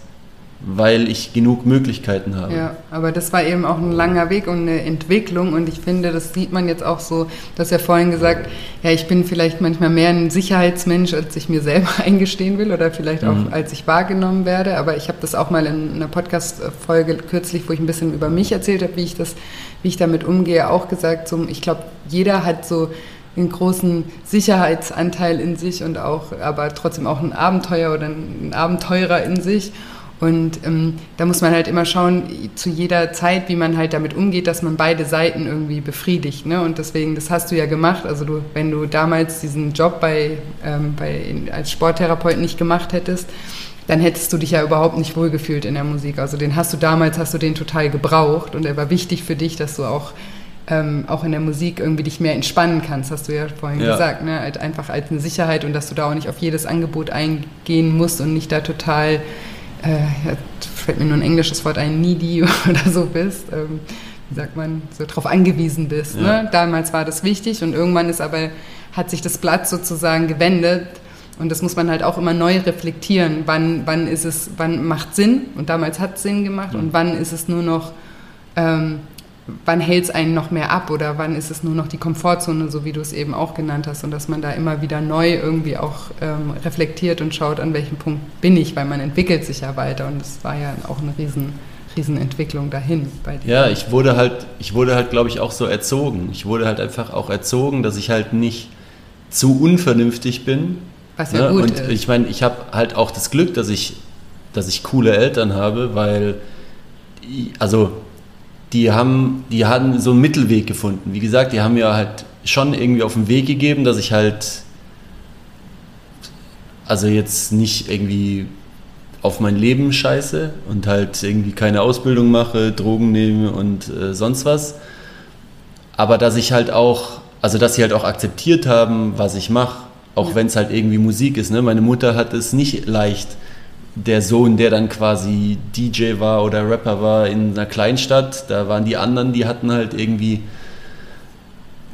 weil ich genug Möglichkeiten habe. Ja, aber das war eben auch ein langer Weg und eine Entwicklung und ich finde, das sieht man jetzt auch so, du hast ja vorhin gesagt, ja, ich bin vielleicht manchmal mehr ein Sicherheitsmensch, als ich mir selber eingestehen will oder vielleicht auch, mhm. als ich wahrgenommen werde, aber ich habe das auch mal in einer Podcast-Folge kürzlich, wo ich ein bisschen über mich erzählt habe, wie ich das, wie ich damit umgehe, auch gesagt, so, ich glaube, jeder hat so einen großen Sicherheitsanteil in sich und auch, aber trotzdem auch ein Abenteuer oder ein Abenteurer in sich. Und ähm, da muss man halt immer schauen, zu jeder Zeit, wie man halt damit umgeht, dass man beide Seiten irgendwie befriedigt. Ne? Und deswegen, das hast du ja gemacht. Also du, wenn du damals diesen Job bei, ähm, bei, als Sporttherapeut nicht gemacht hättest, dann hättest du dich ja überhaupt nicht wohlgefühlt in der Musik. Also den hast du damals, hast du den total gebraucht und er war wichtig für dich, dass du auch ähm, auch in der Musik irgendwie dich mehr entspannen kannst, hast du ja vorhin ja. gesagt, ne? Halt einfach als eine Sicherheit und dass du da auch nicht auf jedes Angebot eingehen musst und nicht da total äh, fällt mir nur ein englisches Wort ein, needy oder so bist, ähm, wie sagt man, so drauf angewiesen bist. Ne? Ja. Ne? Damals war das wichtig und irgendwann ist aber, hat sich das Blatt sozusagen gewendet und das muss man halt auch immer neu reflektieren. Wann, wann ist es, wann macht Sinn? Und damals hat es Sinn gemacht. Mhm. Und wann ist es nur noch, ähm, wann hält es einen noch mehr ab? Oder wann ist es nur noch die Komfortzone, so wie du es eben auch genannt hast? Und dass man da immer wieder neu irgendwie auch ähm, reflektiert und schaut, an welchem Punkt bin ich, weil man entwickelt sich ja weiter. Und das war ja auch eine riesen, Riesenentwicklung dahin bei dir. Ja, ich wurde halt, ich wurde halt, glaube ich, auch so erzogen. Ich wurde halt einfach auch erzogen, dass ich halt nicht zu unvernünftig bin was ja, ja gut und ist. ich meine, ich habe halt auch das Glück, dass ich, dass ich coole Eltern habe, weil, also, die haben, die haben so einen Mittelweg gefunden. Wie gesagt, die haben mir halt schon irgendwie auf den Weg gegeben, dass ich halt, also jetzt nicht irgendwie auf mein Leben scheiße und halt irgendwie keine Ausbildung mache, Drogen nehme und äh, sonst was. Aber dass ich halt auch, also dass sie halt auch akzeptiert haben, was ich mache auch ja. wenn es halt irgendwie Musik ist. Ne? Meine Mutter hat es nicht leicht. Der Sohn, der dann quasi DJ war oder Rapper war in einer Kleinstadt, da waren die anderen, die hatten halt irgendwie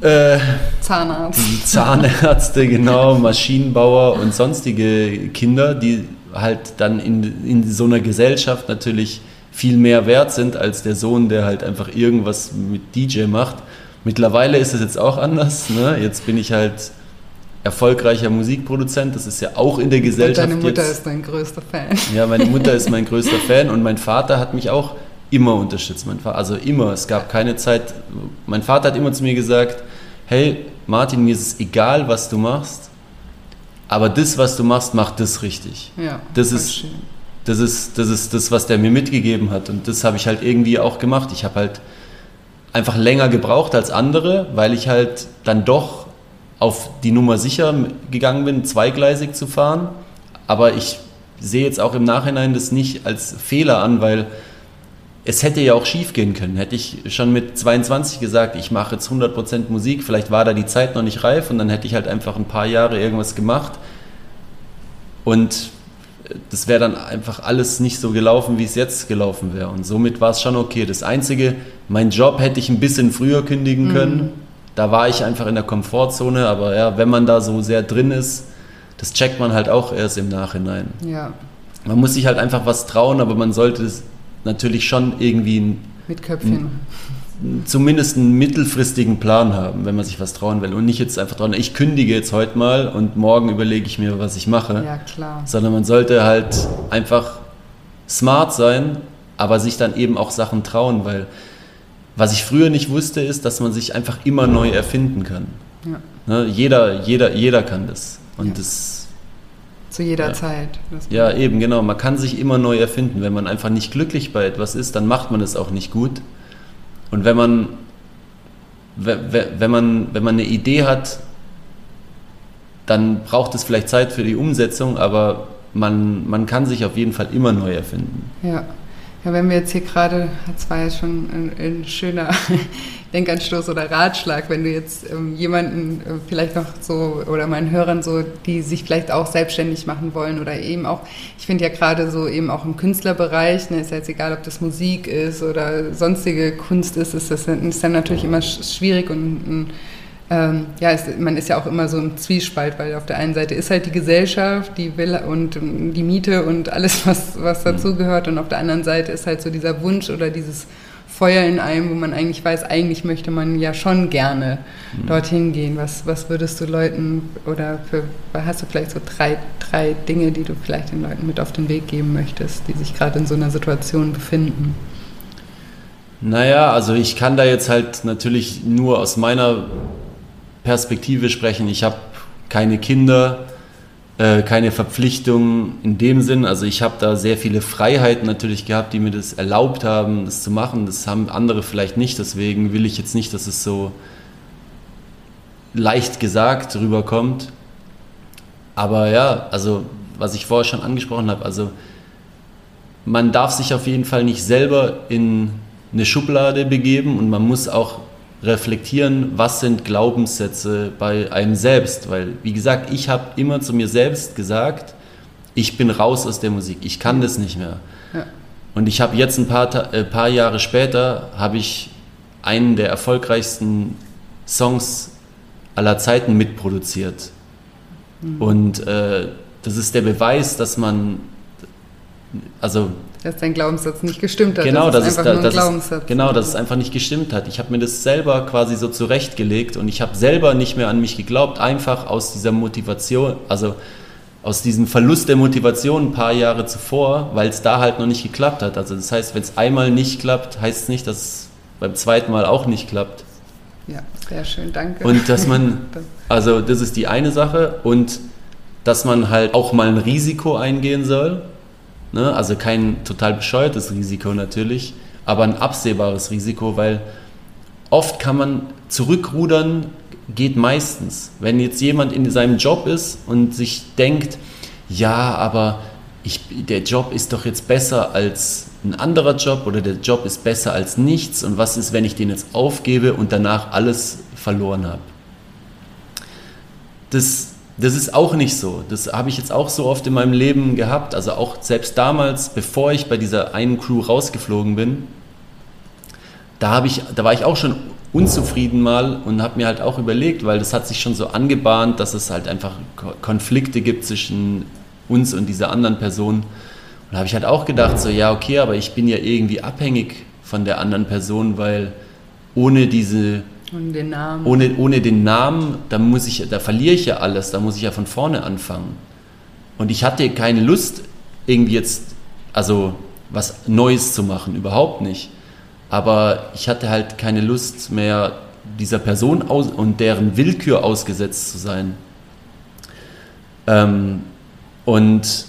äh, Zahnarzt. Die Zahnärzte, genau, Maschinenbauer und sonstige Kinder, die halt dann in, in so einer Gesellschaft natürlich viel mehr wert sind als der Sohn, der halt einfach irgendwas mit DJ macht. Mittlerweile ist es jetzt auch anders. Ne? Jetzt bin ich halt erfolgreicher Musikproduzent. Das ist ja auch in der Gesellschaft. Und deine Mutter jetzt. ist dein größter Fan. Ja, meine Mutter ist mein größter Fan und mein Vater hat mich auch immer unterstützt. Mein Vater, also immer. Es gab keine Zeit. Mein Vater hat immer zu mir gesagt: Hey, Martin, mir ist es egal, was du machst, aber das, was du machst, mach das richtig. Ja, das ist. Schön. Das ist, das ist das, was der mir mitgegeben hat. Und das habe ich halt irgendwie auch gemacht. Ich habe halt einfach länger gebraucht als andere, weil ich halt dann doch auf die Nummer sicher gegangen bin, zweigleisig zu fahren. Aber ich sehe jetzt auch im Nachhinein das nicht als Fehler an, weil es hätte ja auch schief gehen können. Hätte ich schon mit 22 gesagt, ich mache jetzt 100% Musik, vielleicht war da die Zeit noch nicht reif und dann hätte ich halt einfach ein paar Jahre irgendwas gemacht. Und das wäre dann einfach alles nicht so gelaufen, wie es jetzt gelaufen wäre. Und somit war es schon okay. Das Einzige, mein Job hätte ich ein bisschen früher kündigen mhm. können. Mhm da war ich einfach in der Komfortzone, aber ja, wenn man da so sehr drin ist, das checkt man halt auch erst im Nachhinein. Ja. Man muss sich halt einfach was trauen, aber man sollte es natürlich schon irgendwie mit Köpfchen. zumindest einen mittelfristigen Plan haben, wenn man sich was trauen will. Und nicht jetzt einfach trauen, ich kündige jetzt heute mal und morgen überlege ich mir, was ich mache. Ja, klar. Sondern man sollte halt einfach smart sein, aber sich dann eben auch Sachen trauen, weil was ich früher nicht wusste, ist, dass man sich einfach immer neu erfinden kann. Ja. Ne? Jeder, jeder, jeder kann das. Und ja. das. Zu jeder ja. Zeit. Ja, eben, genau. Man kann sich immer neu erfinden. Wenn man einfach nicht glücklich bei etwas ist, dann macht man es auch nicht gut. Und wenn man, wenn man, wenn man eine Idee hat, dann braucht es vielleicht Zeit für die Umsetzung, aber man, man kann sich auf jeden Fall immer neu erfinden. Ja. Ja, wenn wir jetzt hier gerade, das war jetzt schon ein, ein schöner Denkanstoß oder Ratschlag, wenn du jetzt ähm, jemanden äh, vielleicht noch so oder meinen Hörern so, die sich vielleicht auch selbstständig machen wollen oder eben auch, ich finde ja gerade so eben auch im Künstlerbereich, ne, ist ja jetzt egal, ob das Musik ist oder sonstige Kunst ist, ist das ist dann natürlich immer schwierig und ein ähm, ja, es, man ist ja auch immer so im Zwiespalt, weil auf der einen Seite ist halt die Gesellschaft, die will und die Miete und alles, was, was mhm. dazugehört, und auf der anderen Seite ist halt so dieser Wunsch oder dieses Feuer in einem, wo man eigentlich weiß, eigentlich möchte man ja schon gerne mhm. dorthin gehen. Was, was würdest du Leuten oder für, hast du vielleicht so drei, drei Dinge, die du vielleicht den Leuten mit auf den Weg geben möchtest, die sich gerade in so einer Situation befinden? Naja, also ich kann da jetzt halt natürlich nur aus meiner Perspektive sprechen. Ich habe keine Kinder, äh, keine Verpflichtungen in dem Sinn. Also ich habe da sehr viele Freiheiten natürlich gehabt, die mir das erlaubt haben, das zu machen. Das haben andere vielleicht nicht. Deswegen will ich jetzt nicht, dass es so leicht gesagt rüberkommt. Aber ja, also was ich vorher schon angesprochen habe, also man darf sich auf jeden Fall nicht selber in eine Schublade begeben und man muss auch reflektieren, was sind Glaubenssätze bei einem selbst. Weil, wie gesagt, ich habe immer zu mir selbst gesagt, ich bin raus aus der Musik, ich kann das nicht mehr. Ja. Und ich habe jetzt ein paar, äh, paar Jahre später, habe ich einen der erfolgreichsten Songs aller Zeiten mitproduziert. Mhm. Und äh, das ist der Beweis, dass man, also dass dein Glaubenssatz nicht gestimmt hat. Genau, das ist, einfach da, das ist, genau, dass es einfach nicht gestimmt hat. Ich habe mir das selber quasi so zurechtgelegt und ich habe selber nicht mehr an mich geglaubt, einfach aus dieser Motivation, also aus diesem Verlust der Motivation ein paar Jahre zuvor, weil es da halt noch nicht geklappt hat. Also das heißt, wenn es einmal nicht klappt, heißt es nicht, dass es beim zweiten Mal auch nicht klappt. Ja, sehr schön, danke. Und dass man, also das ist die eine Sache und dass man halt auch mal ein Risiko eingehen soll Ne? Also kein total bescheuertes Risiko natürlich, aber ein absehbares Risiko, weil oft kann man zurückrudern, geht meistens. Wenn jetzt jemand in seinem Job ist und sich denkt, ja, aber ich, der Job ist doch jetzt besser als ein anderer Job oder der Job ist besser als nichts und was ist, wenn ich den jetzt aufgebe und danach alles verloren habe? Das das ist auch nicht so. Das habe ich jetzt auch so oft in meinem Leben gehabt. Also auch selbst damals, bevor ich bei dieser einen Crew rausgeflogen bin, da, ich, da war ich auch schon unzufrieden mal und habe mir halt auch überlegt, weil das hat sich schon so angebahnt, dass es halt einfach Konflikte gibt zwischen uns und dieser anderen Person. Und da habe ich halt auch gedacht, so ja, okay, aber ich bin ja irgendwie abhängig von der anderen Person, weil ohne diese ohne den Namen. Ohne, ohne den Namen, da, muss ich, da verliere ich ja alles, da muss ich ja von vorne anfangen. Und ich hatte keine Lust, irgendwie jetzt, also was Neues zu machen, überhaupt nicht. Aber ich hatte halt keine Lust mehr, dieser Person aus und deren Willkür ausgesetzt zu sein. Ähm, und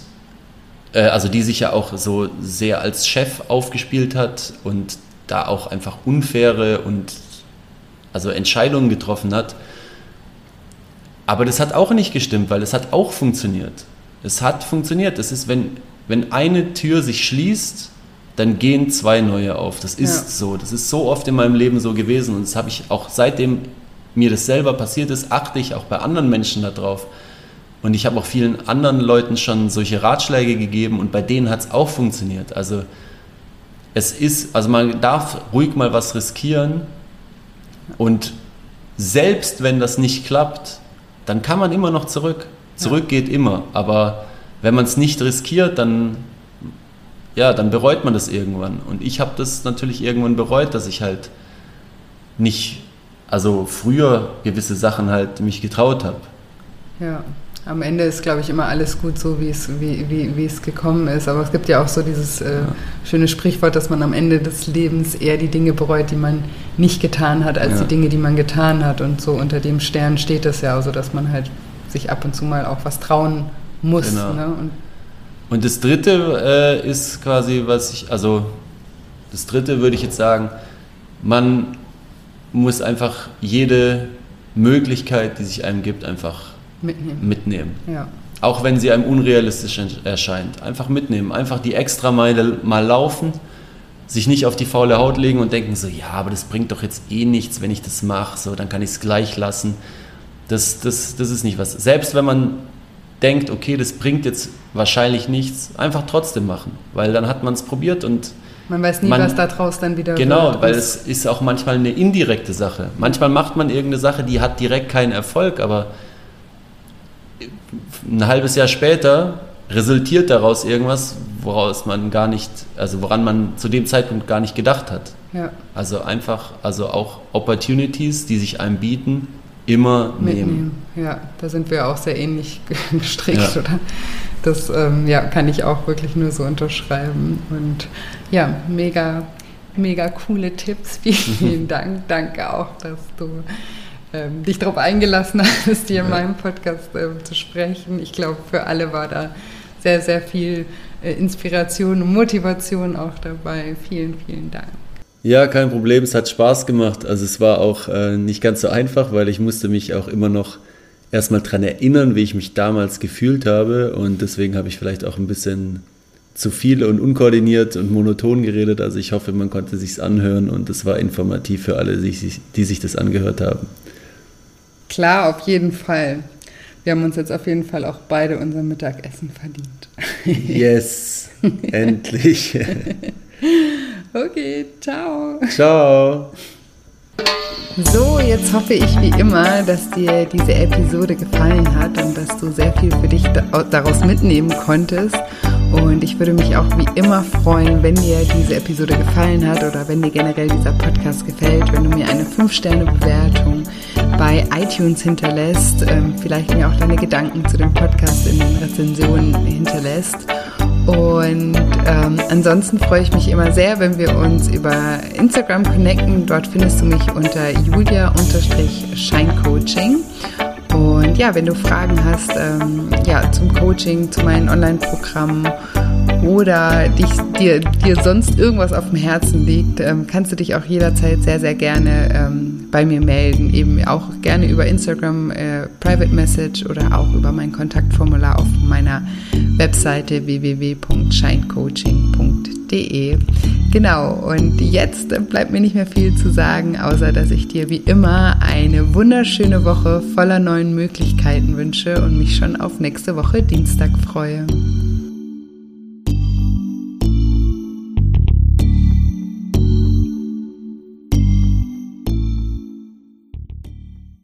äh, also die sich ja auch so sehr als Chef aufgespielt hat und da auch einfach unfaire und also Entscheidungen getroffen hat. Aber das hat auch nicht gestimmt, weil es hat auch funktioniert. Es hat funktioniert. Das ist, wenn, wenn eine Tür sich schließt, dann gehen zwei neue auf. Das ist ja. so. Das ist so oft in meinem Leben so gewesen. Und das habe ich auch seitdem mir das selber passiert ist, achte ich auch bei anderen Menschen darauf. Und ich habe auch vielen anderen Leuten schon solche Ratschläge gegeben und bei denen hat es auch funktioniert. Also es ist, also man darf ruhig mal was riskieren und selbst wenn das nicht klappt, dann kann man immer noch zurück. Zurück ja. geht immer. Aber wenn man es nicht riskiert, dann, ja, dann bereut man das irgendwann. Und ich habe das natürlich irgendwann bereut, dass ich halt nicht, also früher gewisse Sachen halt mich getraut habe. Ja am Ende ist, glaube ich, immer alles gut so, wie es, wie, wie, wie es gekommen ist. Aber es gibt ja auch so dieses äh, ja. schöne Sprichwort, dass man am Ende des Lebens eher die Dinge bereut, die man nicht getan hat, als ja. die Dinge, die man getan hat. Und so unter dem Stern steht es ja, also dass man halt sich ab und zu mal auch was trauen muss. Genau. Ne? Und, und, das Dritte äh, ist quasi, was ich, also das Dritte würde ich jetzt sagen, man muss einfach jede Möglichkeit, die sich einem gibt, einfach mitnehmen. mitnehmen. Ja. Auch wenn sie einem unrealistisch erscheint. Einfach mitnehmen. Einfach die extra Meile mal laufen, sich nicht auf die faule Haut legen und denken so, ja, aber das bringt doch jetzt eh nichts, wenn ich das mache, so, dann kann ich es gleich lassen. Das, das, das ist nicht was. Selbst wenn man denkt, okay, das bringt jetzt wahrscheinlich nichts, einfach trotzdem machen, weil dann hat man es probiert und man weiß nie, man, was da draus dann wieder Genau, wird. weil es ist auch manchmal eine indirekte Sache. Manchmal macht man irgendeine Sache, die hat direkt keinen Erfolg, aber ein halbes Jahr später resultiert daraus irgendwas, woraus man gar nicht, also woran man zu dem Zeitpunkt gar nicht gedacht hat. Ja. Also einfach, also auch Opportunities, die sich einem bieten, immer Mitnehmen. nehmen. Ja, da sind wir auch sehr ähnlich gestrickt, ja. oder? Das ähm, ja, kann ich auch wirklich nur so unterschreiben. Und ja, mega, mega coole Tipps. Vielen, vielen Dank. Danke auch, dass du ähm, dich darauf eingelassen hast, hier in meinem Podcast äh, zu sprechen. Ich glaube, für alle war da sehr, sehr viel äh, Inspiration und Motivation auch dabei. Vielen, vielen Dank. Ja, kein Problem. Es hat Spaß gemacht. Also es war auch äh, nicht ganz so einfach, weil ich musste mich auch immer noch erstmal daran erinnern, wie ich mich damals gefühlt habe. Und deswegen habe ich vielleicht auch ein bisschen zu viel und unkoordiniert und monoton geredet. Also ich hoffe, man konnte sich's anhören und es war informativ für alle, die sich das angehört haben. Klar, auf jeden Fall. Wir haben uns jetzt auf jeden Fall auch beide unser Mittagessen verdient. Yes, endlich. okay, ciao. Ciao. So, jetzt hoffe ich wie immer, dass dir diese Episode gefallen hat und dass du sehr viel für dich daraus mitnehmen konntest. Und ich würde mich auch wie immer freuen, wenn dir diese Episode gefallen hat oder wenn dir generell dieser Podcast gefällt, wenn du mir eine 5-Sterne-Bewertung bei iTunes hinterlässt, ähm, vielleicht mir auch deine Gedanken zu dem Podcast in den Rezensionen hinterlässt. Und ähm, ansonsten freue ich mich immer sehr, wenn wir uns über Instagram connecten. Dort findest du mich unter julia-scheincoaching. Und ja, wenn du Fragen hast ähm, ja, zum Coaching, zu meinen Online-Programmen oder dich, dir, dir sonst irgendwas auf dem Herzen liegt, ähm, kannst du dich auch jederzeit sehr, sehr gerne ähm, bei mir melden. Eben auch gerne über Instagram, äh, Private Message oder auch über mein Kontaktformular auf meiner Webseite www.scheincoaching.de. Genau, und jetzt bleibt mir nicht mehr viel zu sagen, außer dass ich dir wie immer eine wunderschöne Woche voller neuen Möglichkeiten wünsche und mich schon auf nächste Woche Dienstag freue.